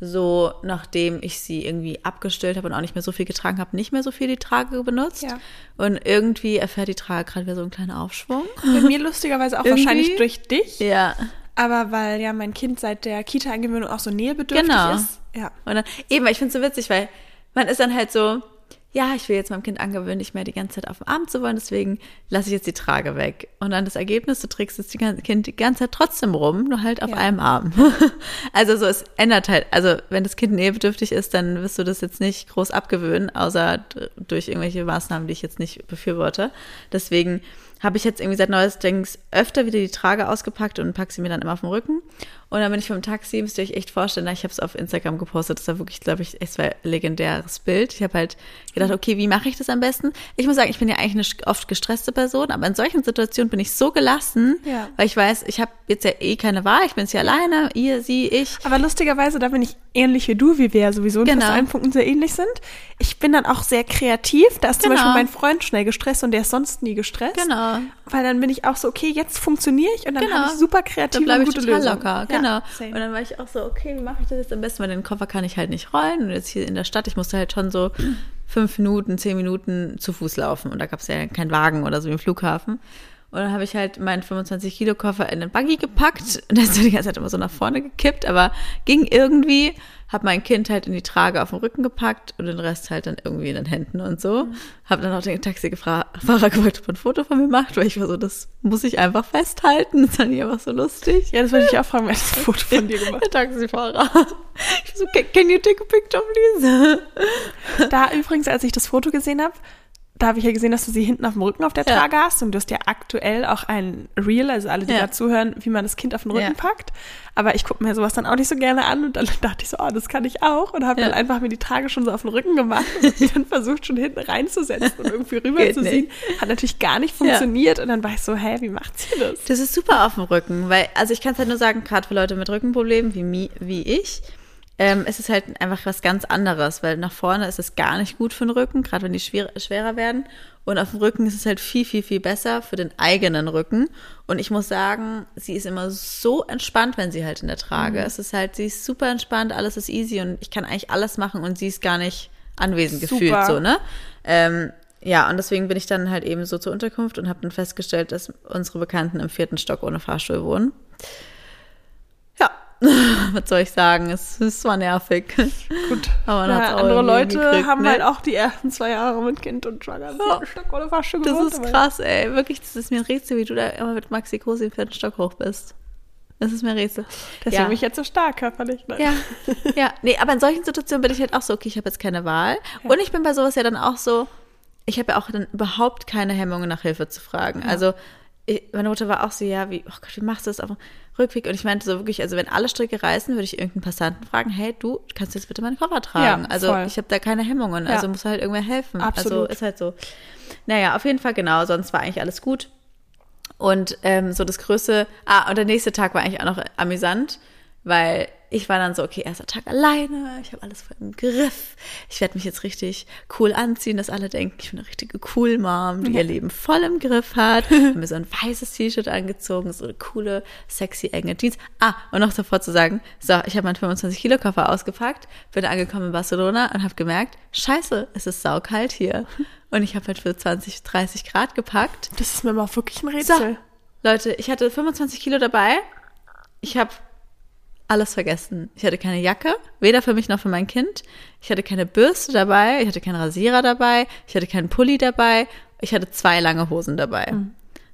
so, nachdem ich sie irgendwie abgestillt habe und auch nicht mehr so viel getragen habe, nicht mehr so viel die Trage benutzt. Ja. Und irgendwie erfährt die Trage gerade wieder so einen kleinen Aufschwung. Bei mir lustigerweise auch Irgendwie? wahrscheinlich durch dich. Ja. Aber weil ja mein Kind seit der Kita-Eingewöhnung auch so nähebedürftig Genau. ist. Ja. Und dann, eben, weil ich finde es so witzig, weil man ist dann halt so, ja, ich will jetzt meinem Kind angewöhnen, nicht mehr die ganze Zeit auf dem Arm zu wollen, deswegen lasse ich jetzt die Trage weg. Und dann das Ergebnis, du trägst das die ganze, Kind die ganze Zeit trotzdem rum, nur halt auf Ja. einem Arm. also so, es ändert halt, also wenn das Kind nähebedürftig ist, dann wirst du das jetzt nicht groß abgewöhnen, außer durch irgendwelche Maßnahmen, die ich jetzt nicht befürworte. Deswegen habe ich jetzt irgendwie seit neuestens öfter wieder die Trage ausgepackt und packe sie mir dann immer auf den Rücken. Und dann bin ich vom Taxi, müsst ihr euch echt vorstellen, ich habe es auf Instagram gepostet, das war wirklich, glaube ich, war ein legendäres Bild. Ich habe halt gedacht, okay, wie mache ich das am besten? Ich muss sagen, ich bin ja eigentlich eine oft gestresste Person, aber in solchen Situationen bin ich so gelassen, Ja. weil ich weiß, ich habe jetzt ja eh keine Wahl, ich bin jetzt hier alleine, ihr, sie, ich. Aber lustigerweise, da bin ich ähnlich wie du, wie wir ja sowieso in Genau. fast allen Punkten sehr ähnlich sind. Ich bin dann auch sehr kreativ. Da ist zum Genau. Beispiel mein Freund schnell gestresst und der ist sonst nie gestresst. Genau. Weil dann bin ich auch so, okay, jetzt funktioniere ich und dann Genau. habe ich super bleibe und ich gute total Lösungen. locker, Ja, genau. same. und dann war ich auch so, okay, wie mache ich das jetzt am besten? Weil den Koffer kann ich halt nicht rollen. Und jetzt hier in der Stadt, ich musste halt schon so fünf Minuten, zehn Minuten zu Fuß laufen. Und da gab es ja keinen Wagen oder so wie im Flughafen. Und dann habe ich halt meinen 25-Kilo-Koffer in den Buggy gepackt. Und der ist so die ganze Zeit immer so nach vorne gekippt, aber ging irgendwie. Habe mein Kind halt in die Trage auf den Rücken gepackt und den Rest halt dann irgendwie in den Händen und so. Habe dann auch den Taxifahrer gefragt, ob er ein Foto von mir macht, weil ich war so, das muss ich einfach festhalten. Das fand ich einfach so lustig. Ja, das wollte ich auch fragen, wer hat das Foto von dir gemacht? Der Taxifahrer. Ich so, can, can you take a picture, please? Da übrigens, als ich das Foto gesehen habe, da habe ich ja gesehen, dass du sie hinten auf dem Rücken auf der Ja. Trage hast und du hast ja aktuell auch ein Reel, also alle, die Ja. da zuhören, wie man das Kind auf den Rücken Ja. packt. Aber ich gucke mir sowas dann auch nicht so gerne an und dann dachte ich so, oh, das kann ich auch und habe dann einfach mir die Trage schon so auf den Rücken gemacht und dann versucht schon hinten reinzusetzen und irgendwie rüberzuziehen. Hat natürlich gar nicht funktioniert und dann war ich so, hä, wie macht sie das? Das ist super auf dem Rücken, weil, also ich kann es halt nur sagen, gerade für Leute mit Rückenproblemen wie, wie ich, ähm, es ist halt einfach was ganz anderes, weil nach vorne ist es gar nicht gut für den Rücken, gerade wenn die schwer, schwerer werden. Und auf dem Rücken ist es halt viel, viel, viel besser für den eigenen Rücken. Und ich muss sagen, sie ist immer so entspannt, wenn sie halt in der Trage ist. Es ist halt, sie ist super entspannt, alles ist easy und ich kann eigentlich alles machen und sie ist gar nicht anwesend Super. gefühlt, so, ne? Ähm, ja, und deswegen bin ich dann halt eben so zur Unterkunft und habe dann festgestellt, dass unsere Bekannten im vierten Stock ohne Fahrstuhl wohnen. Ja, was soll ich sagen? Es, es war nervig. Gut. Aber Ja, auch andere Leute hingekriegt, haben ne? halt auch die ersten zwei Jahre mit Kind und Schwanger vierten Stock oder Fahrstuhl Das gewohnt, ist aber- krass, ey. Wirklich, das ist mir ein Rätsel, wie du da immer mit Maxi Cosi im vierten Stock hoch bist. Das ist mir ein Rätsel. Deswegen ja. bin ich jetzt so stark körperlich. Ne? Ja, ja. Nee, aber in solchen Situationen bin ich halt auch so, okay, ich habe jetzt keine Wahl. Und ich bin bei sowas ja dann auch so, ich habe ja auch dann überhaupt keine Hemmungen nach Hilfe zu fragen. Also ich, meine Mutter war auch so, ja, wie, oh Gott, wie machst du das dem Rückweg? Und ich meinte so wirklich, also wenn alle Stricke reißen, würde ich irgendeinen Passanten fragen, hey, du, kannst du jetzt bitte meinen Koffer tragen? Ja, also voll. ich habe da keine Hemmungen, Ja. also muss halt irgendwer helfen. Also Absolut. ist halt so. Naja, auf jeden Fall genau, sonst war eigentlich alles gut. Und ähm, so das größte, ah, und der nächste Tag war eigentlich auch noch amüsant, weil ich war dann so, okay, erster Tag alleine, ich habe alles voll im Griff. Ich werde mich jetzt richtig cool anziehen, dass alle denken, ich bin eine richtige cool Mom, die ihr Leben voll im Griff hat. Hab mir so ein weißes T-Shirt angezogen, so eine coole, sexy, enge Jeans. Ah, und noch davor zu sagen, so, ich habe meinen 25-Kilo-Koffer ausgepackt, bin angekommen in Barcelona und habe gemerkt, scheiße, es ist saukalt hier. Und ich habe halt für 20, 30 Grad gepackt. Das ist mir mal wirklich ein So, Rätsel. Leute, ich hatte 25 Kilo dabei. Ich habe alles vergessen. Ich hatte keine Jacke, weder für mich noch für mein Kind. Ich hatte keine Bürste dabei, ich hatte keinen Rasierer dabei, ich hatte keinen Pulli dabei. Ich hatte zwei lange Hosen dabei.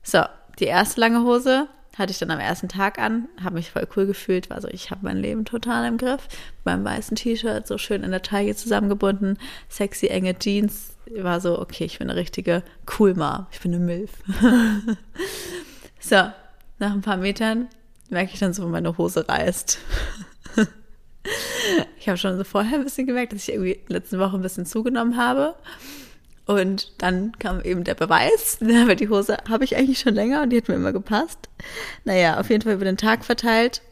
So, die erste lange Hose hatte ich dann am ersten Tag an, habe mich voll cool gefühlt, war so, ich habe mein Leben total im Griff. Mit meinem weißen T-Shirt, so schön in der Taille zusammengebunden, sexy enge Jeans. War so, okay, ich bin eine richtige cool Mom. Ich bin eine Milf. So, nach ein paar Metern merke ich dann so, meine Hose reißt. ich habe schon so vorher ein bisschen gemerkt, dass ich irgendwie letzte Woche ein bisschen zugenommen habe. Und dann kam eben der Beweis, aber die Hose habe ich eigentlich schon länger und die hat mir immer gepasst. Naja, auf jeden Fall über den Tag verteilt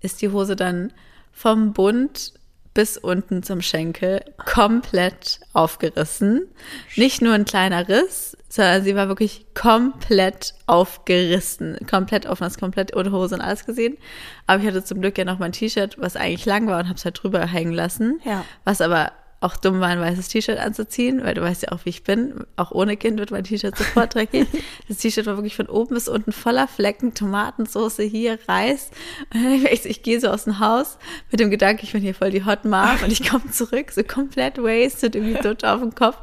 ist die Hose dann vom Bund bis unten zum Schenkel komplett aufgerissen. Nicht nur ein kleiner Riss, sondern sie war wirklich komplett aufgerissen. Komplett offen, hast komplett ohne Hose und alles gesehen. Aber ich hatte zum Glück ja noch mein T-Shirt, was eigentlich lang war und habe es halt drüber hängen lassen. Ja. Was aber auch dumm war, ein weißes T-Shirt anzuziehen, weil du weißt ja auch, wie ich bin. Auch ohne Kind wird mein T-Shirt sofort dreckig. Das T-Shirt war wirklich von oben bis unten voller Flecken, Tomatensauce hier, Reis. Und dann ich, ich gehe so aus dem Haus mit dem Gedanken, ich bin hier voll die Hot Mom und ich komme zurück, so komplett wasted, irgendwie tot auf dem Kopf,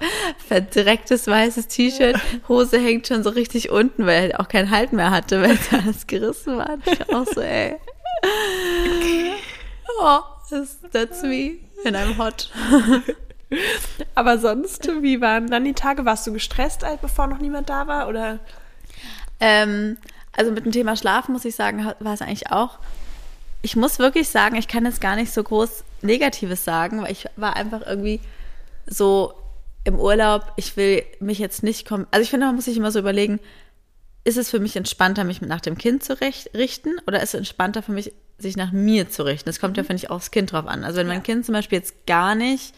verdrecktes weißes T-Shirt, Hose hängt schon so richtig unten, weil er auch keinen Halt mehr hatte, weil es alles gerissen war. Ich war auch so, ey. Oh, das, that's me. And I'm hot. Aber sonst, wie waren dann die Tage? Warst du gestresst, bevor noch niemand da war? Oder? Ähm, also mit dem Thema Schlafen muss ich sagen, war es eigentlich auch. Ich muss wirklich sagen, ich kann jetzt gar nicht so groß Negatives sagen, weil ich war einfach irgendwie so im Urlaub. Ich will mich jetzt nicht kommen. Also ich finde, man muss sich immer so überlegen, ist es für mich entspannter, mich nach dem Kind zu richten oder ist es entspannter für mich, sich nach mir zu richten? Das kommt ja, finde ich, aufs Kind drauf an. Also wenn mein Kind zum Beispiel jetzt gar nicht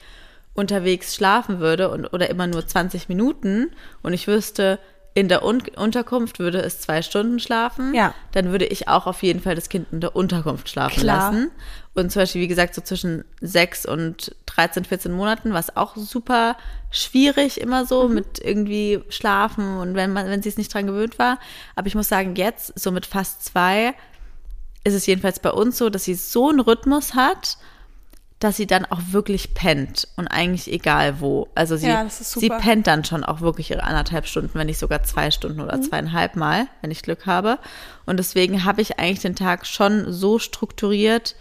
unterwegs schlafen würde und, oder immer nur 20 Minuten und ich wüsste, in der Un Unterkunft würde es zwei Stunden schlafen, Ja. dann würde ich auch auf jeden Fall das Kind in der Unterkunft schlafen Klar. lassen. Und zum Beispiel, wie gesagt, so zwischen sechs und 13, 14 Monaten war es auch super schwierig immer so mit irgendwie Schlafen und wenn man, wenn sie es nicht dran gewöhnt war. Aber ich muss sagen, jetzt, so mit fast zwei, ist es jedenfalls bei uns so, dass sie so einen Rhythmus hat, dass sie dann auch wirklich pennt und eigentlich egal wo. Also sie, Ja, sie pennt dann schon auch wirklich ihre anderthalb Stunden, wenn nicht sogar zwei Stunden Mhm. oder zweieinhalb Mal, wenn ich Glück habe. Und deswegen habe ich eigentlich den Tag schon so strukturiert,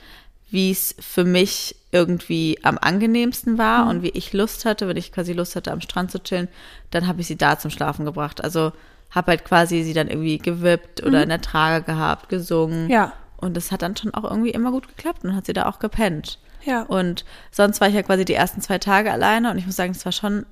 wie es für mich irgendwie am angenehmsten war Mhm. und wie ich Lust hatte, wenn ich quasi Lust hatte, am Strand zu chillen, dann habe ich sie da zum Schlafen gebracht. Also habe halt quasi sie dann irgendwie gewippt oder in der Trage gehabt, gesungen. Mhm. Ja. Und das hat dann schon auch irgendwie immer gut geklappt und hat sie da auch gepennt. Ja. Und sonst war ich ja quasi die ersten zwei Tage alleine und ich muss sagen, es war schon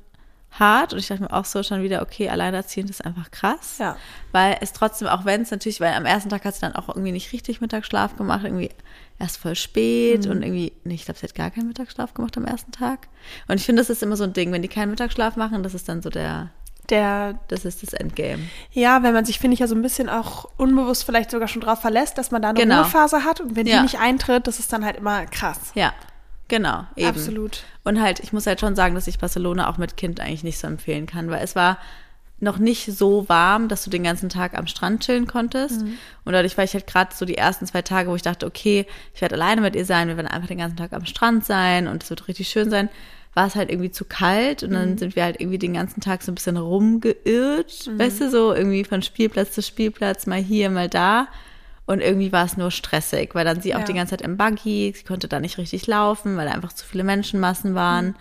hart und ich dachte mir auch so schon wieder, okay, alleinerziehend ist einfach krass. Ja. Weil es trotzdem, auch wenn es natürlich, weil am ersten Tag hat sie dann auch irgendwie nicht richtig Mittagsschlaf gemacht, irgendwie erst voll spät und irgendwie, nee, ich glaube, sie hat gar keinen Mittagsschlaf gemacht am ersten Tag. Und ich finde, das ist immer so ein Ding, wenn die keinen Mittagsschlaf machen, das ist dann so der, Der, das ist das Endgame. ja, wenn man sich, finde ich, ja so ein bisschen auch unbewusst vielleicht sogar schon drauf verlässt, dass man da eine Genau. Ruhephase hat und wenn Ja. die nicht eintritt, das ist dann halt immer krass. Ja, genau, eben. Absolut. Und halt, ich muss halt schon sagen, dass ich Barcelona auch mit Kind eigentlich nicht so empfehlen kann, weil es war noch nicht so warm, dass du den ganzen Tag am Strand chillen konntest. Und dadurch war ich halt gerade so die ersten zwei Tage, wo ich dachte, okay, ich werde alleine mit ihr sein, wir werden einfach den ganzen Tag am Strand sein und es wird richtig schön sein. War es halt irgendwie zu kalt und dann sind wir halt irgendwie den ganzen Tag so ein bisschen rumgeirrt, weißt du, so irgendwie von Spielplatz zu Spielplatz, mal hier, mal da. Und irgendwie war es nur stressig, weil dann sie auch Ja. die ganze Zeit im Buggy, sie konnte da nicht richtig laufen, weil da einfach zu viele Menschenmassen waren.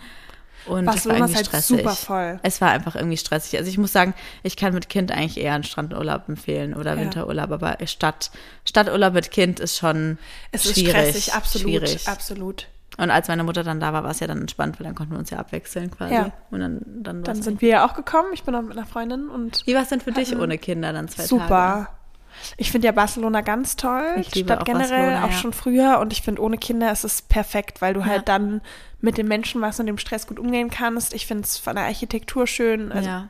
Und Barcelona es ist war halt irgendwie stressig. super voll. Es war einfach irgendwie stressig. Also ich muss sagen, ich kann mit Kind eigentlich eher einen Strandurlaub empfehlen oder Ja. Winterurlaub, aber Stadt, Stadturlaub mit Kind ist schon Es ist schwierig. stressig, absolut, Schwierig. absolut. Und als meine Mutter dann da war, war es ja dann entspannt, weil dann konnten wir uns ja abwechseln quasi. Ja. Und dann, dann, Dann sind wir ja auch gekommen. Ich bin auch mit einer Freundin und Wie war es denn für dich ohne Kinder dann zwei super. Tage? Ich finde ja Barcelona ganz toll. Ich liebe Stadt auch generell, Barcelona, auch ja. schon früher. Und ich finde, ohne Kinder ist es perfekt, weil du Ja. halt dann mit den Menschen was und dem Stress gut umgehen kannst. Ich finde es von der Architektur schön. Also ja.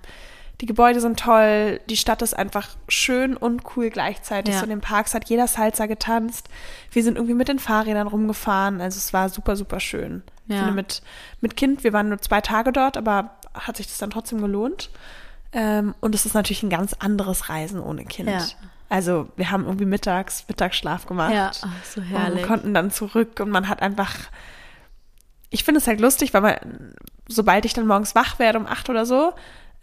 Die Gebäude sind toll, die Stadt ist einfach schön und cool gleichzeitig. Ja. So in den Parks hat jeder Salsa getanzt. Wir sind irgendwie mit den Fahrrädern rumgefahren. Also es war super, super schön. Ich Ja. finde mit, mit Kind, wir waren nur zwei Tage dort, aber hat sich das dann trotzdem gelohnt. Ähm, und es ist natürlich ein ganz anderes Reisen ohne Kind. Ja. Also wir haben irgendwie mittags, Mittagsschlaf gemacht. Ja, ach, so herrlich. Und konnten dann zurück und man hat einfach. Ich finde es halt lustig, weil man, sobald ich dann morgens wach werde um acht oder so,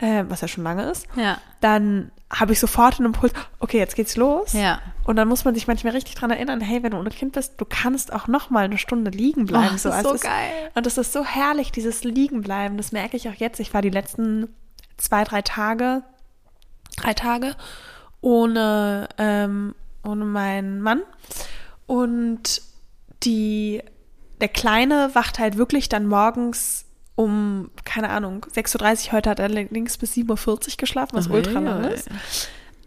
äh, was ja schon lange ist, Ja, dann habe ich sofort einen Impuls, okay, jetzt geht's los. ja. Und dann muss man sich manchmal richtig dran erinnern, hey, wenn du ohne Kind bist, du kannst auch noch mal eine Stunde liegen bleiben. Oh, das ist Also so geil. Und das ist so herrlich, dieses Liegenbleiben. Das merke ich auch jetzt. Ich war die letzten zwei, drei Tage, drei Tage ohne, ähm, ohne meinen Mann. Und die, der Kleine wacht halt wirklich dann morgens um, keine Ahnung, 6.30 Uhr, heute hat er links bis 7.40 Uhr geschlafen, was ultra lang ist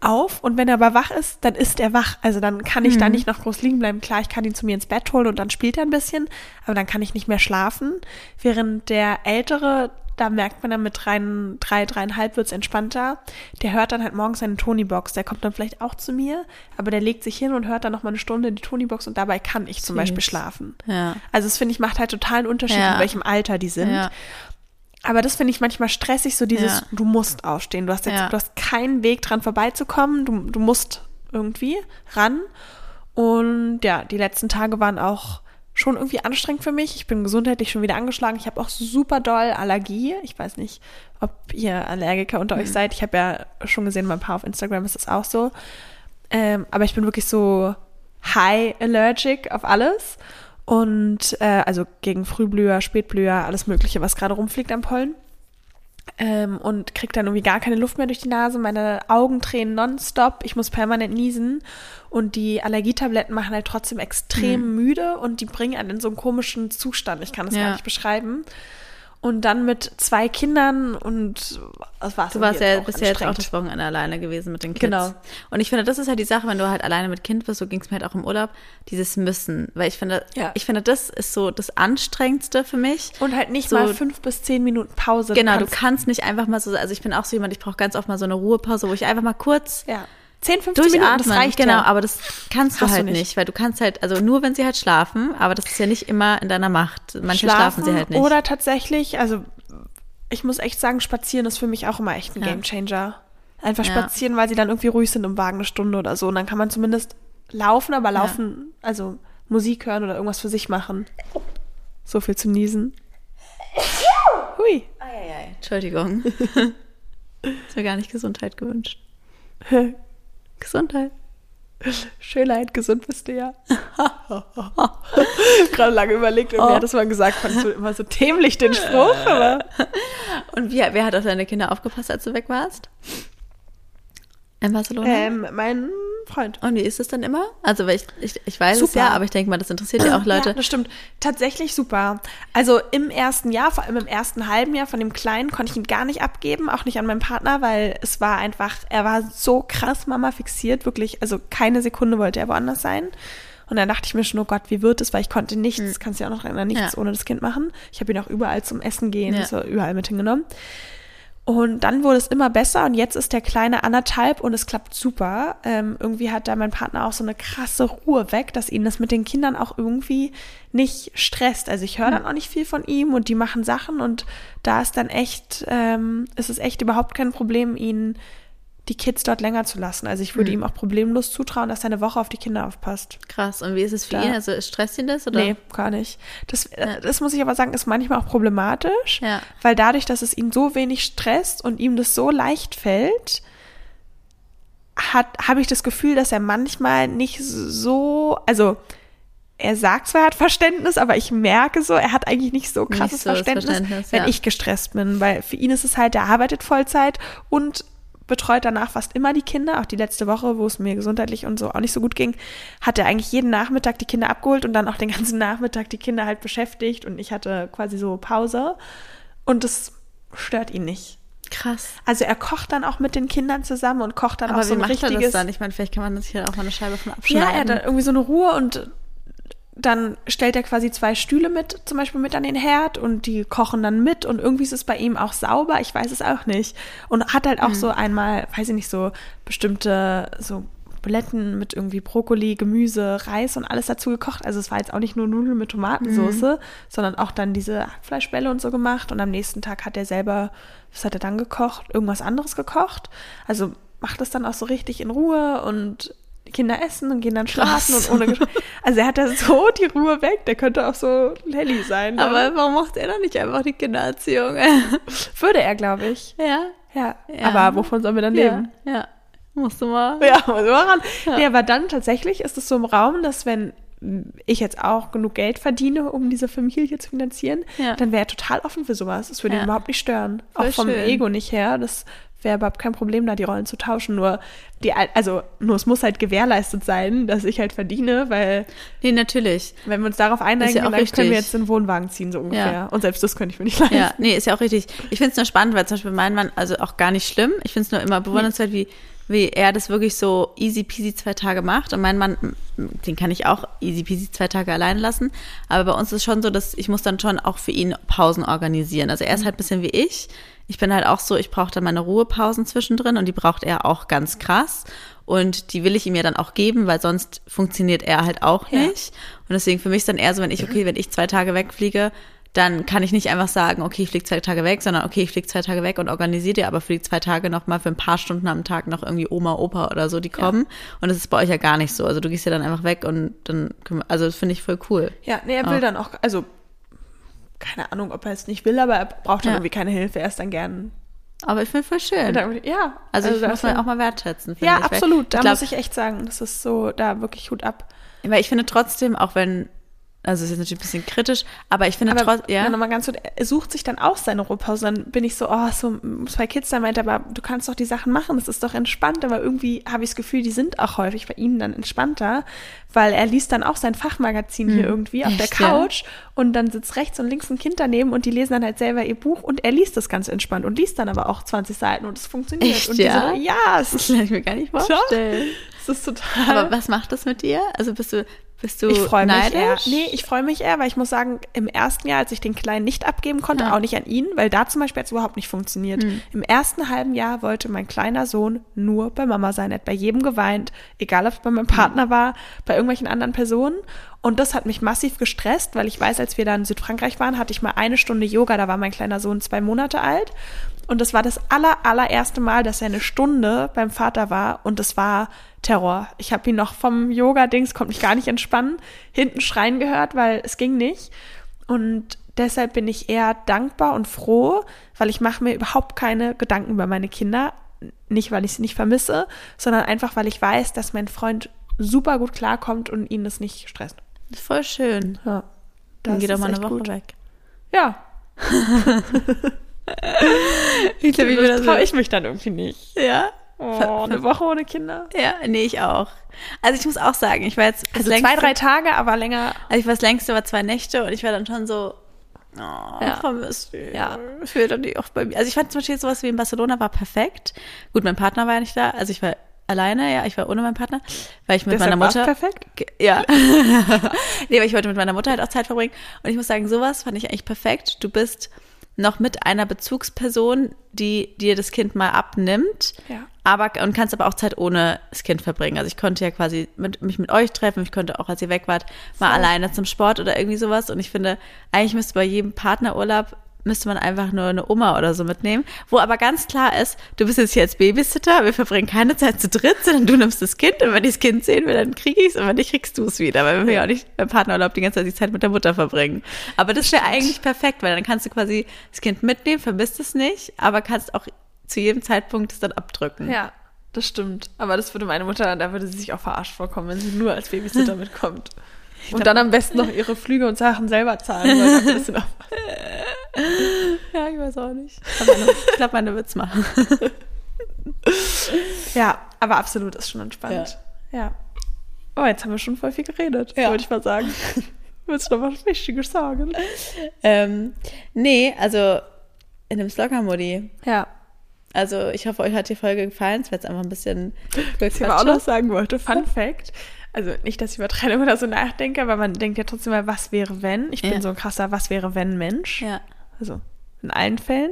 auf und wenn er aber wach ist, dann ist er wach. Also dann kann ich da Mhm. nicht noch groß liegen bleiben. Klar, ich kann ihn zu mir ins Bett holen und dann spielt er ein bisschen, aber dann kann ich nicht mehr schlafen. Während der Ältere, da merkt man dann mit drei, drei dreieinhalb wird's entspannter. Der hört dann halt morgens seine Tony-Box. Der kommt dann vielleicht auch zu mir, aber der legt sich hin und hört dann noch mal eine Stunde die Tony-Box und dabei kann ich zum Süß. Beispiel schlafen. Ja. Also das finde ich macht halt total einen Unterschied, Ja. in welchem Alter die sind. Ja. Aber das finde ich manchmal stressig, so dieses, Ja. du musst aufstehen. Du hast jetzt, Ja. du hast keinen Weg dran vorbeizukommen. Du, du musst irgendwie ran. Und ja, die letzten Tage waren auch schon irgendwie anstrengend für mich. Ich bin gesundheitlich schon wieder angeschlagen. Ich habe auch super doll Allergie. Ich weiß nicht, ob ihr Allergiker unter Mhm. euch seid. Ich habe ja schon gesehen, bei ein paar auf Instagram ist das auch so. Ähm, aber ich bin wirklich so high allergic auf alles. Und äh, also gegen Frühblüher, Spätblüher, alles Mögliche, was gerade rumfliegt am Pollen. Ähm, und krieg dann irgendwie gar keine Luft mehr durch die Nase. Meine Augen tränen nonstop. Ich muss permanent niesen. Und die Allergietabletten machen halt trotzdem extrem müde und die bringen einen in so einen komischen Zustand. Ich kann das Ja. gar nicht beschreiben. Und dann mit zwei Kindern und das war's. Du warst ja, ja jetzt auch das Wochenende alleine gewesen mit den Kids. Genau. Und ich finde, das ist halt die Sache, wenn du halt alleine mit Kind bist, so ging es mir halt auch im Urlaub, dieses Müssen. Weil ich finde, Ja. ich finde, das ist so das Anstrengendste für mich. Und halt nicht So- mal fünf bis zehn Minuten Pause. Genau, du kannst- kannst nicht einfach mal so, also ich bin auch so jemand, ich brauche ganz oft mal so eine Ruhepause, wo ich einfach mal kurz Ja. 10, 15 Minuten, durchatmen. das reicht genau, ja. aber das kannst du Hast du halt nicht. nicht. weil du kannst halt, also nur wenn sie halt schlafen, aber das ist ja nicht immer in deiner Macht. Manche schlafen, sie halt nicht. Oder tatsächlich, also ich muss echt sagen, spazieren ist für mich auch immer echt ein Ja. Gamechanger. Einfach Ja. spazieren, weil sie dann irgendwie ruhig sind im Wagen eine Stunde oder so. Und dann kann man zumindest laufen, aber laufen, also Musik hören oder irgendwas für sich machen. So viel zum Niesen. Hui. Entschuldigung. ist mir gar nicht Gesundheit gewünscht. Gesundheit. Schönheit, gesund bist du ja. Gerade lange überlegt, irgendwie Oh. hat das mal gesagt, fandst du immer so dämlich den Spruch, aber. Und wie, wer hat auf deine Kinder aufgepasst, als du weg warst? In Barcelona? Ähm, mein Freund. Und wie ist es dann immer? Also, weil ich, ich, ich weiß es Super. ja, aber ich denke mal, das interessiert ja auch Leute. Ja, das stimmt. Tatsächlich super. Also im ersten Jahr, vor allem im ersten halben Jahr von dem Kleinen, konnte ich ihn gar nicht abgeben, auch nicht an meinen Partner, weil es war einfach, er war so krass Mama fixiert, wirklich, also keine Sekunde wollte er woanders sein. Und dann dachte ich mir schon, oh Gott, wie wird es, weil ich konnte nichts, kannst du ja auch noch erinnern, nichts Ja. ohne das Kind machen. Ich habe ihn auch überall zum Essen gehen, Ja. so überall mit hingenommen. Und dann wurde es immer besser und jetzt ist der Kleine anderthalb und es klappt super. Ähm, irgendwie hat da mein Partner auch so eine krasse Ruhe weg, dass ihn das mit den Kindern auch irgendwie nicht stresst. Also ich höre dann auch nicht viel von ihm und die machen Sachen und da ist dann echt, ähm, ist es echt überhaupt kein Problem, ihn die Kids dort länger zu lassen. Also ich würde ihm auch problemlos zutrauen, dass er eine Woche auf die Kinder aufpasst. Krass. Und wie ist es für Da- ihn? Also, stresst ihn das? Oder? Nee, gar nicht. Das, äh, das muss ich aber sagen, ist manchmal auch problematisch, Ja. weil dadurch, dass es ihn so wenig stresst und ihm das so leicht fällt, hat habe ich das Gefühl, dass er manchmal nicht so, also er sagt zwar, er hat Verständnis, aber ich merke so, er hat eigentlich nicht so krasses so das Verständnis, Verständnis, wenn ja. ich gestresst bin, weil für ihn ist es halt, er arbeitet Vollzeit und betreut danach fast immer die Kinder. Auch die letzte Woche, wo es mir gesundheitlich und so auch nicht so gut ging, hat er eigentlich jeden Nachmittag die Kinder abgeholt und dann auch den ganzen Nachmittag die Kinder halt beschäftigt und ich hatte quasi so Pause und das stört ihn nicht. Krass. Also er kocht dann auch mit den Kindern zusammen und kocht dann Aber auch so ein macht er das richtiges. dann? Ich meine, vielleicht kann man das hier auch mal eine Scheibe von abschneiden. Ja, er hat dann irgendwie so eine Ruhe und dann stellt er quasi zwei Stühle mit, zum Beispiel mit an den Herd und die kochen dann mit und irgendwie ist es bei ihm auch sauber, ich weiß es auch nicht. Und hat halt auch so einmal, weiß ich nicht, so bestimmte so Buletten mit irgendwie Brokkoli, Gemüse, Reis und alles dazu gekocht. Also es war jetzt auch nicht nur Nudeln mit Tomatensauce, sondern auch dann diese Hackfleischbälle und so gemacht. Und am nächsten Tag hat er selber, was hat er dann gekocht? Irgendwas anderes gekocht. Also macht das dann auch so richtig in Ruhe und Kinder essen und gehen dann schlafen Krass. und ohne Gesch Also er hat da so die Ruhe weg, der könnte auch so Lelly sein. ne? Aber warum macht er dann nicht einfach die Kindererziehung? würde er, glaube ich. ja. Ja. Ja. Aber wovon sollen wir dann leben? Ja. ja. Musst du mal. Ja, muss man ran. Nee, aber dann tatsächlich ist es so im Raum, dass wenn ich jetzt auch genug Geld verdiene, um diese Familie zu finanzieren, Ja. dann wäre er total offen für sowas. Das würde Ja. ihn überhaupt nicht stören. Voll auch vom schön. Ego nicht her. Das wäre überhaupt kein Problem, da die Rollen zu tauschen. Nur die, Al- also nur es muss halt gewährleistet sein, dass ich halt verdiene, weil Nee, natürlich. wenn wir uns darauf einigen, ja dann können wir richtig. jetzt den Wohnwagen ziehen, so ungefähr. Ja. Und selbst das könnte ich mir nicht leisten. Ja, nee, ist ja auch richtig. Ich finde es nur spannend, weil zum Beispiel mein Mann, also auch gar nicht schlimm. Ich finde es nur immer bewundernswert, wie, wie er das wirklich so easy peasy zwei Tage macht. Und mein Mann, den kann ich auch easy peasy zwei Tage allein lassen. Aber bei uns ist schon so, dass ich muss dann schon auch für ihn Pausen organisieren. Also er ist halt ein bisschen wie ich. Ich bin halt auch so, ich brauche dann meine Ruhepausen zwischendrin und die braucht er auch ganz krass. Und die will ich ihm ja dann auch geben, weil sonst funktioniert er halt auch Ja. nicht. Und deswegen für mich ist dann eher so, wenn ich, okay, wenn ich zwei Tage wegfliege, dann kann ich nicht einfach sagen, okay, ich fliege zwei Tage weg, sondern okay, ich fliege zwei Tage weg und organisiere dir aber für die zwei Tage noch mal für ein paar Stunden am Tag noch irgendwie Oma, Opa oder so, die kommen. Und das ist bei euch ja gar nicht so. Also du gehst ja dann einfach weg und dann, können wir, also das finde ich voll cool. Ja, nee, er will Auch. dann auch, also keine Ahnung, ob er es nicht will, aber er braucht dann Ja. irgendwie keine Hilfe. Er ist dann gern. Aber ich finde voll schön. Ja, Also, ich da muss man auch mal wertschätzen. Ja, ich. Absolut. Da glaub, muss ich echt sagen, das ist so, da wirklich Hut ab. Weil ich finde trotzdem, auch wenn, also es ist natürlich ein bisschen kritisch, aber ich finde Aber trotzdem, ja. nochmal ganz gut, er sucht sich dann auch seine Ruhepause. Dann bin ich so, oh, so zwei Kids, da meint er, aber du kannst doch die Sachen machen, das ist doch entspannt. Aber irgendwie habe ich das Gefühl, die sind auch häufig bei ihm dann entspannter, weil er liest dann auch sein Fachmagazin hier irgendwie auf der Hm. Echt, ja? Couch und dann sitzt rechts und links ein Kind daneben und die lesen dann halt selber ihr Buch und er liest das ganz entspannt und liest dann aber auch 20 Seiten und es funktioniert. Echt, und die ja? so, ja, Das kann ich mir gar nicht vorstellen. Es ist total. Aber was macht das mit dir? Also bist du, bist du Ich freue mich eher. neidisch? Nee, ich freue mich eher, weil ich muss sagen, im ersten Jahr, als ich den Kleinen nicht abgeben konnte, Ja. auch nicht an ihn, weil da zum Beispiel hat es überhaupt nicht funktioniert. Hm. Im ersten halben Jahr wollte mein kleiner Sohn nur bei Mama sein. Er hat bei jedem geweint, egal ob es bei meinem Partner war, bei irgendwelchen anderen Personen. Und das hat mich massiv gestresst, weil ich weiß, als wir da in Südfrankreich waren, hatte ich mal eine Stunde Yoga, da war mein kleiner Sohn zwei Monate alt. Und das war das aller, allererste Mal, dass er eine Stunde beim Vater war und es war Terror. Ich habe ihn noch vom Yoga-Dings, konnte mich gar nicht entspannen, hinten schreien gehört, weil es ging nicht. Und deshalb bin ich eher dankbar und froh, weil ich mache mir überhaupt keine Gedanken über meine Kinder. Nicht, weil ich sie nicht vermisse, sondern einfach, weil ich weiß, dass mein Freund super gut klarkommt und ihn das nicht stresst. Das ist voll schön. Ja. Dann geht doch mal eine Woche gut. weg. Ja, Ich glaube, ich das traue ich mich dann irgendwie nicht. Ja? Oh, eine Woche ohne Kinder. Ja, nee, ich auch. Also ich muss auch sagen, ich war jetzt Also längste, zwei, drei Tage, aber länger. also ich war das längste war zwei Nächte und ich war dann schon so, oh, Ja. vermisst. Ja. Ich will doch nicht auch bei mir. Also ich fand zum Beispiel sowas wie in Barcelona war perfekt. Gut, mein Partner war ja nicht da, also ich war alleine, ja, ich war ohne meinen Partner, weil ich mit Deshalb meiner Mutter. perfekt? Ja. nee, aber ich wollte mit meiner Mutter halt auch Zeit verbringen. Und ich muss sagen, sowas fand ich eigentlich perfekt. Du bist noch mit einer Bezugsperson, die dir das Kind mal abnimmt. Ja. Aber, und kannst aber auch Zeit ohne das Kind verbringen. Also ich konnte ja quasi mit, mich mit euch treffen. Ich konnte auch, als ihr weg wart, mal Voll. alleine zum Sport oder irgendwie sowas. Und ich finde, eigentlich müsste bei jedem Partnerurlaub müsste man einfach nur eine Oma oder so mitnehmen, wo aber ganz klar ist, du bist jetzt hier als Babysitter, wir verbringen keine Zeit zu dritt, sondern du nimmst das Kind und wenn ich das Kind sehen will, dann kriege ich es und wenn nicht, kriegst du es wieder, weil wir ja auch nicht beim Partnerurlaub die ganze Zeit die Zeit mit der Mutter verbringen. Aber das wäre eigentlich perfekt, weil dann kannst du quasi das Kind mitnehmen, vermisst es nicht, aber kannst auch zu jedem Zeitpunkt es dann abdrücken. Ja, das stimmt. Aber das würde meine Mutter, da würde sie sich auch verarscht vorkommen, wenn sie nur als Babysitter mitkommt. Und dann am besten noch ihre Flüge und Sachen selber zahlen. Weil Ja, ich weiß auch nicht. Ich glaube, meine wird's machen. ja, aber absolut ist schon entspannt. Ja. Oh, jetzt haben wir schon voll viel geredet, Ja. wollte ich mal sagen. Willst du noch was Wichtiges sagen? Ähm, nee, also in dem Slogger-Modi. Ja. Also ich hoffe, euch hat die Folge gefallen. Es wird jetzt einfach ein bisschen Was ich aber auch noch sagen wollte, Fun Fact. Also nicht, dass ich über Trennung oder so nachdenke, aber man denkt ja trotzdem mal, was wäre wenn? Ich bin Ja. so ein krasser Was wäre wenn Mensch. Ja. Also in allen Fällen.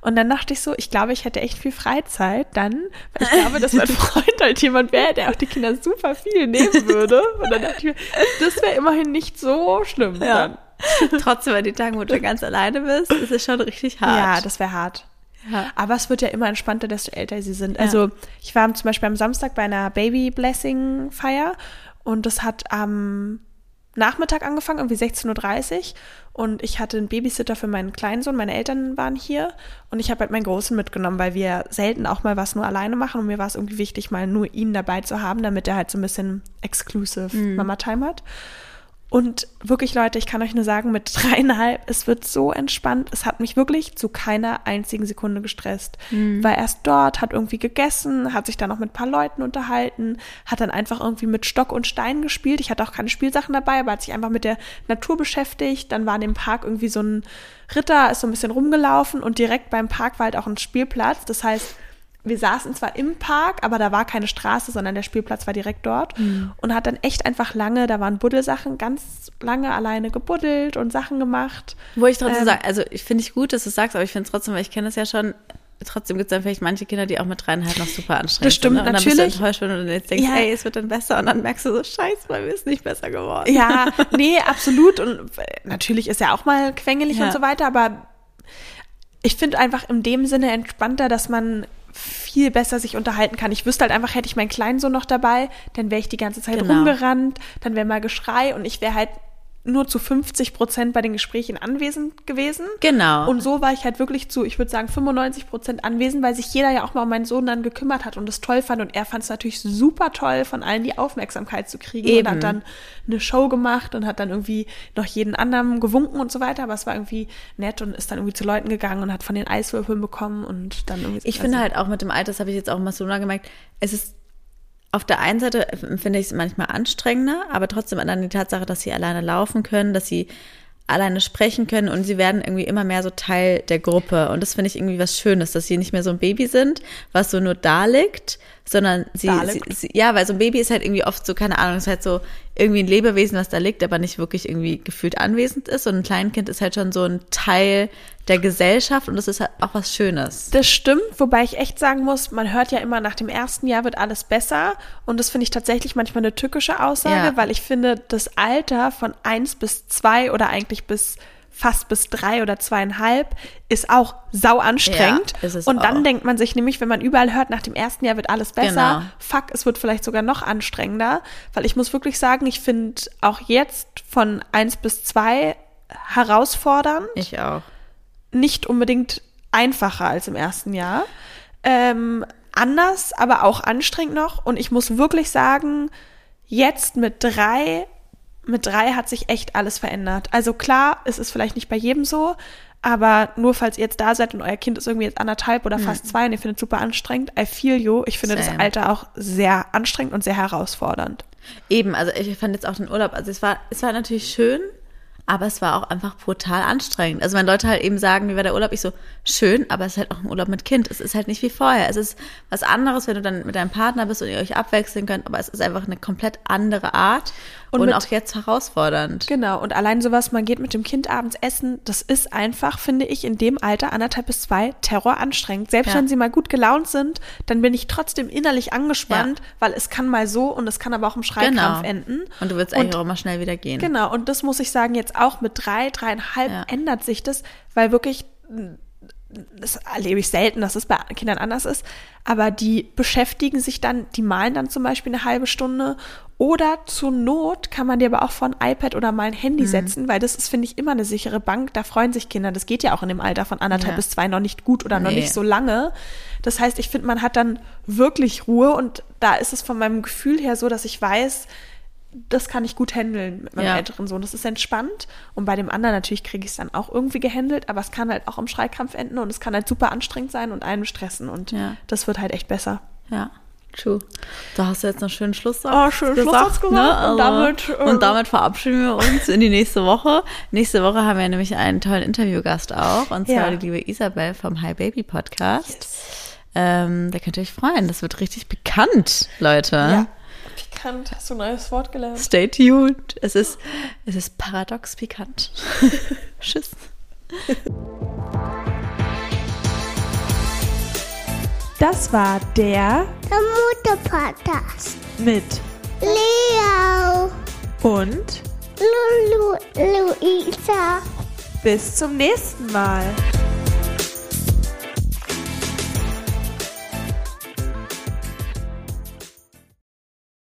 Und dann dachte ich so, ich glaube, ich hätte echt viel Freizeit dann, weil ich glaube, dass mein Freund halt jemand wäre, der auch die Kinder super viel nehmen würde. Und dann dachte ich mir, das wäre immerhin nicht so schlimm. Ja. Dann. Trotzdem, wenn die Tage, wo du ganz alleine bist, ist es schon richtig hart. Ja, das wäre hart. Ja. Aber es wird ja immer entspannter, desto älter sie sind. Also ich war zum Beispiel am Samstag bei einer Baby Blessing Feier und das hat am Nachmittag angefangen, irgendwie 16.30 Uhr. Und ich hatte einen Babysitter für meinen kleinen Sohn. Meine Eltern waren hier und ich habe halt meinen Großen mitgenommen, weil wir selten auch mal was nur alleine machen. Und mir war es irgendwie wichtig, mal nur ihn dabei zu haben, damit er halt so ein bisschen exclusive Mama-Time hat. Und wirklich, Leute, ich kann euch nur sagen, mit dreieinhalb, es wird so entspannt. Es hat mich wirklich zu keiner einzigen Sekunde gestresst. War erst dort, hat irgendwie gegessen, hat sich dann noch mit ein paar Leuten unterhalten, hat dann einfach irgendwie mit Stock und Stein gespielt. Ich hatte auch keine Spielsachen dabei, aber hat sich einfach mit der Natur beschäftigt. Dann war in dem Park irgendwie so ein Ritter, ist so ein bisschen rumgelaufen und direkt beim Park war halt auch ein Spielplatz. Das heißt, wir saßen zwar im Park, aber da war keine Straße, sondern der Spielplatz war direkt dort und hat dann echt einfach lange, da waren Buddelsachen, ganz lange alleine gebuddelt und Sachen gemacht. Wo ich trotzdem Ähm, sage, also ich finde ich gut, dass du es sagst, aber ich finde es trotzdem, weil ich kenne das ja schon, trotzdem gibt es dann vielleicht manche Kinder, die auch mit dreieinhalb noch super anstrengend Das stimmt, sind. ne? Und dann bist natürlich. du enttäuscht, wenn du dann jetzt denkst, Ja. ey, es wird dann besser und dann merkst du so, scheiße, bei mir ist nicht besser geworden. Ja, nee, absolut. Und äh, natürlich ist er auch mal quengelig Ja. und so weiter, aber ich finde einfach in dem Sinne entspannter, dass man viel besser sich unterhalten kann. Ich wüsste halt einfach, hätte ich meinen kleinen Sohn noch dabei, dann wäre ich die ganze Zeit Genau. rumgerannt, dann wäre mal Geschrei und ich wäre halt nur zu 50 Prozent bei den Gesprächen anwesend gewesen. Genau. Und so war ich halt wirklich zu, ich würde sagen, 95 Prozent anwesend, weil sich jeder ja auch mal um meinen Sohn dann gekümmert hat und es toll fand. Und er fand es natürlich super toll, von allen die Aufmerksamkeit zu kriegen Eben. und hat dann eine Show gemacht und hat dann irgendwie noch jeden anderen gewunken und so weiter. Aber es war irgendwie nett und ist dann irgendwie zu Leuten gegangen und hat von den Eiswürfeln bekommen und dann irgendwie. Ich finde halt auch mit dem Alter, das habe ich jetzt auch in Barcelona gemerkt, es ist auf der einen Seite finde ich es manchmal anstrengender, aber trotzdem dann die Tatsache, dass sie alleine laufen können, dass sie alleine sprechen können und sie werden irgendwie immer mehr so Teil der Gruppe. Und das finde ich irgendwie was Schönes, dass sie nicht mehr so ein Baby sind, was so nur da liegt, sondern sie, sie, sie ja, weil so ein Baby ist halt irgendwie oft so, keine Ahnung, ist halt so irgendwie ein Lebewesen, was da liegt, aber nicht wirklich irgendwie gefühlt anwesend ist. Und ein Kleinkind ist halt schon so ein Teil der Gesellschaft und das ist halt auch was Schönes. Das stimmt, wobei ich echt sagen muss, man hört ja immer, nach dem ersten Jahr wird alles besser. Und das finde ich tatsächlich manchmal eine tückische Aussage, Ja. weil ich finde, das Alter von eins bis zwei oder eigentlich bis fast bis drei oder zweieinhalb ist auch sau anstrengend. Ja, und dann auch. denkt man sich nämlich, wenn man überall hört, nach dem ersten Jahr wird alles besser, Genau. fuck, es wird vielleicht sogar noch anstrengender. Weil ich muss wirklich sagen, ich finde auch jetzt von eins bis zwei herausfordernd Ich auch. nicht unbedingt einfacher als im ersten Jahr. Ähm, anders, aber auch anstrengend noch. Und ich muss wirklich sagen, jetzt mit drei, mit drei hat sich echt alles verändert. Also klar, es ist vielleicht nicht bei jedem so, aber nur falls ihr jetzt da seid und euer Kind ist irgendwie jetzt anderthalb oder fast zwei und ihr findet es super anstrengend, I feel you. Ich finde das Same. Alter auch sehr anstrengend und sehr herausfordernd. Eben, also ich fand jetzt auch den Urlaub, also es war, es war natürlich schön, aber es war auch einfach brutal anstrengend. Also wenn Leute halt eben sagen, wie war der Urlaub, ich so, schön, aber es ist halt auch ein Urlaub mit Kind. Es ist halt nicht wie vorher. Es ist was anderes, wenn du dann mit deinem Partner bist und ihr euch abwechseln könnt, aber es ist einfach eine komplett andere Art Und und, mit- auch jetzt herausfordernd. Genau, und allein sowas, man geht mit dem Kind abends essen, das ist einfach, finde ich, in dem Alter, anderthalb bis zwei, Terror anstrengend. Selbst Ja. wenn sie mal gut gelaunt sind, dann bin ich trotzdem innerlich angespannt, weil es kann mal so und es kann aber auch im Schreikrampf Genau. enden. Und du willst Und- eigentlich auch immer schnell wieder gehen. Genau, und das muss ich sagen, jetzt auch mit drei, dreieinhalb Ja. ändert sich das, weil wirklich, das erlebe ich selten, dass es bei Kindern anders ist, aber die beschäftigen sich dann, die malen dann zum Beispiel eine halbe Stunde oder zur Not kann man dir aber auch von iPad oder mal ein Handy Mhm. setzen, weil das ist, finde ich, immer eine sichere Bank, da freuen sich Kinder, das geht ja auch in dem Alter von anderthalb Ja. bis zwei noch nicht gut oder noch Nee. nicht so lange. Das heißt, ich finde, man hat dann wirklich Ruhe und da ist es von meinem Gefühl her so, dass ich weiß, das kann ich gut handeln mit meinem Ja. älteren Sohn. Das ist entspannt. Und bei dem anderen natürlich kriege ich es dann auch irgendwie gehandelt, aber es kann halt auch im Schreikrampf enden und es kann halt super anstrengend sein und einen stressen. Und Ja. das wird halt echt besser. Ja, true. Da hast du jetzt einen schönen Schlusssatz Oh, schönen Schlusssatz gesagt. Ne? Und damit, äh, und damit verabschieden wir uns in die nächste Woche. Nächste Woche haben wir nämlich einen tollen Interviewgast auch, und zwar Ja. die liebe Isabel vom Hi Baby Podcast. Ähm, da könnt ihr euch freuen. Das wird richtig bekannt, Leute. Ja. Pikant, hast du ein neues Wort gelernt? Stay tuned. Es ist, es ist paradox pikant. Tschüss. Das war der Der Mutter-Podcast. mit Leo, und Lulu, Luisa. bis zum nächsten Mal.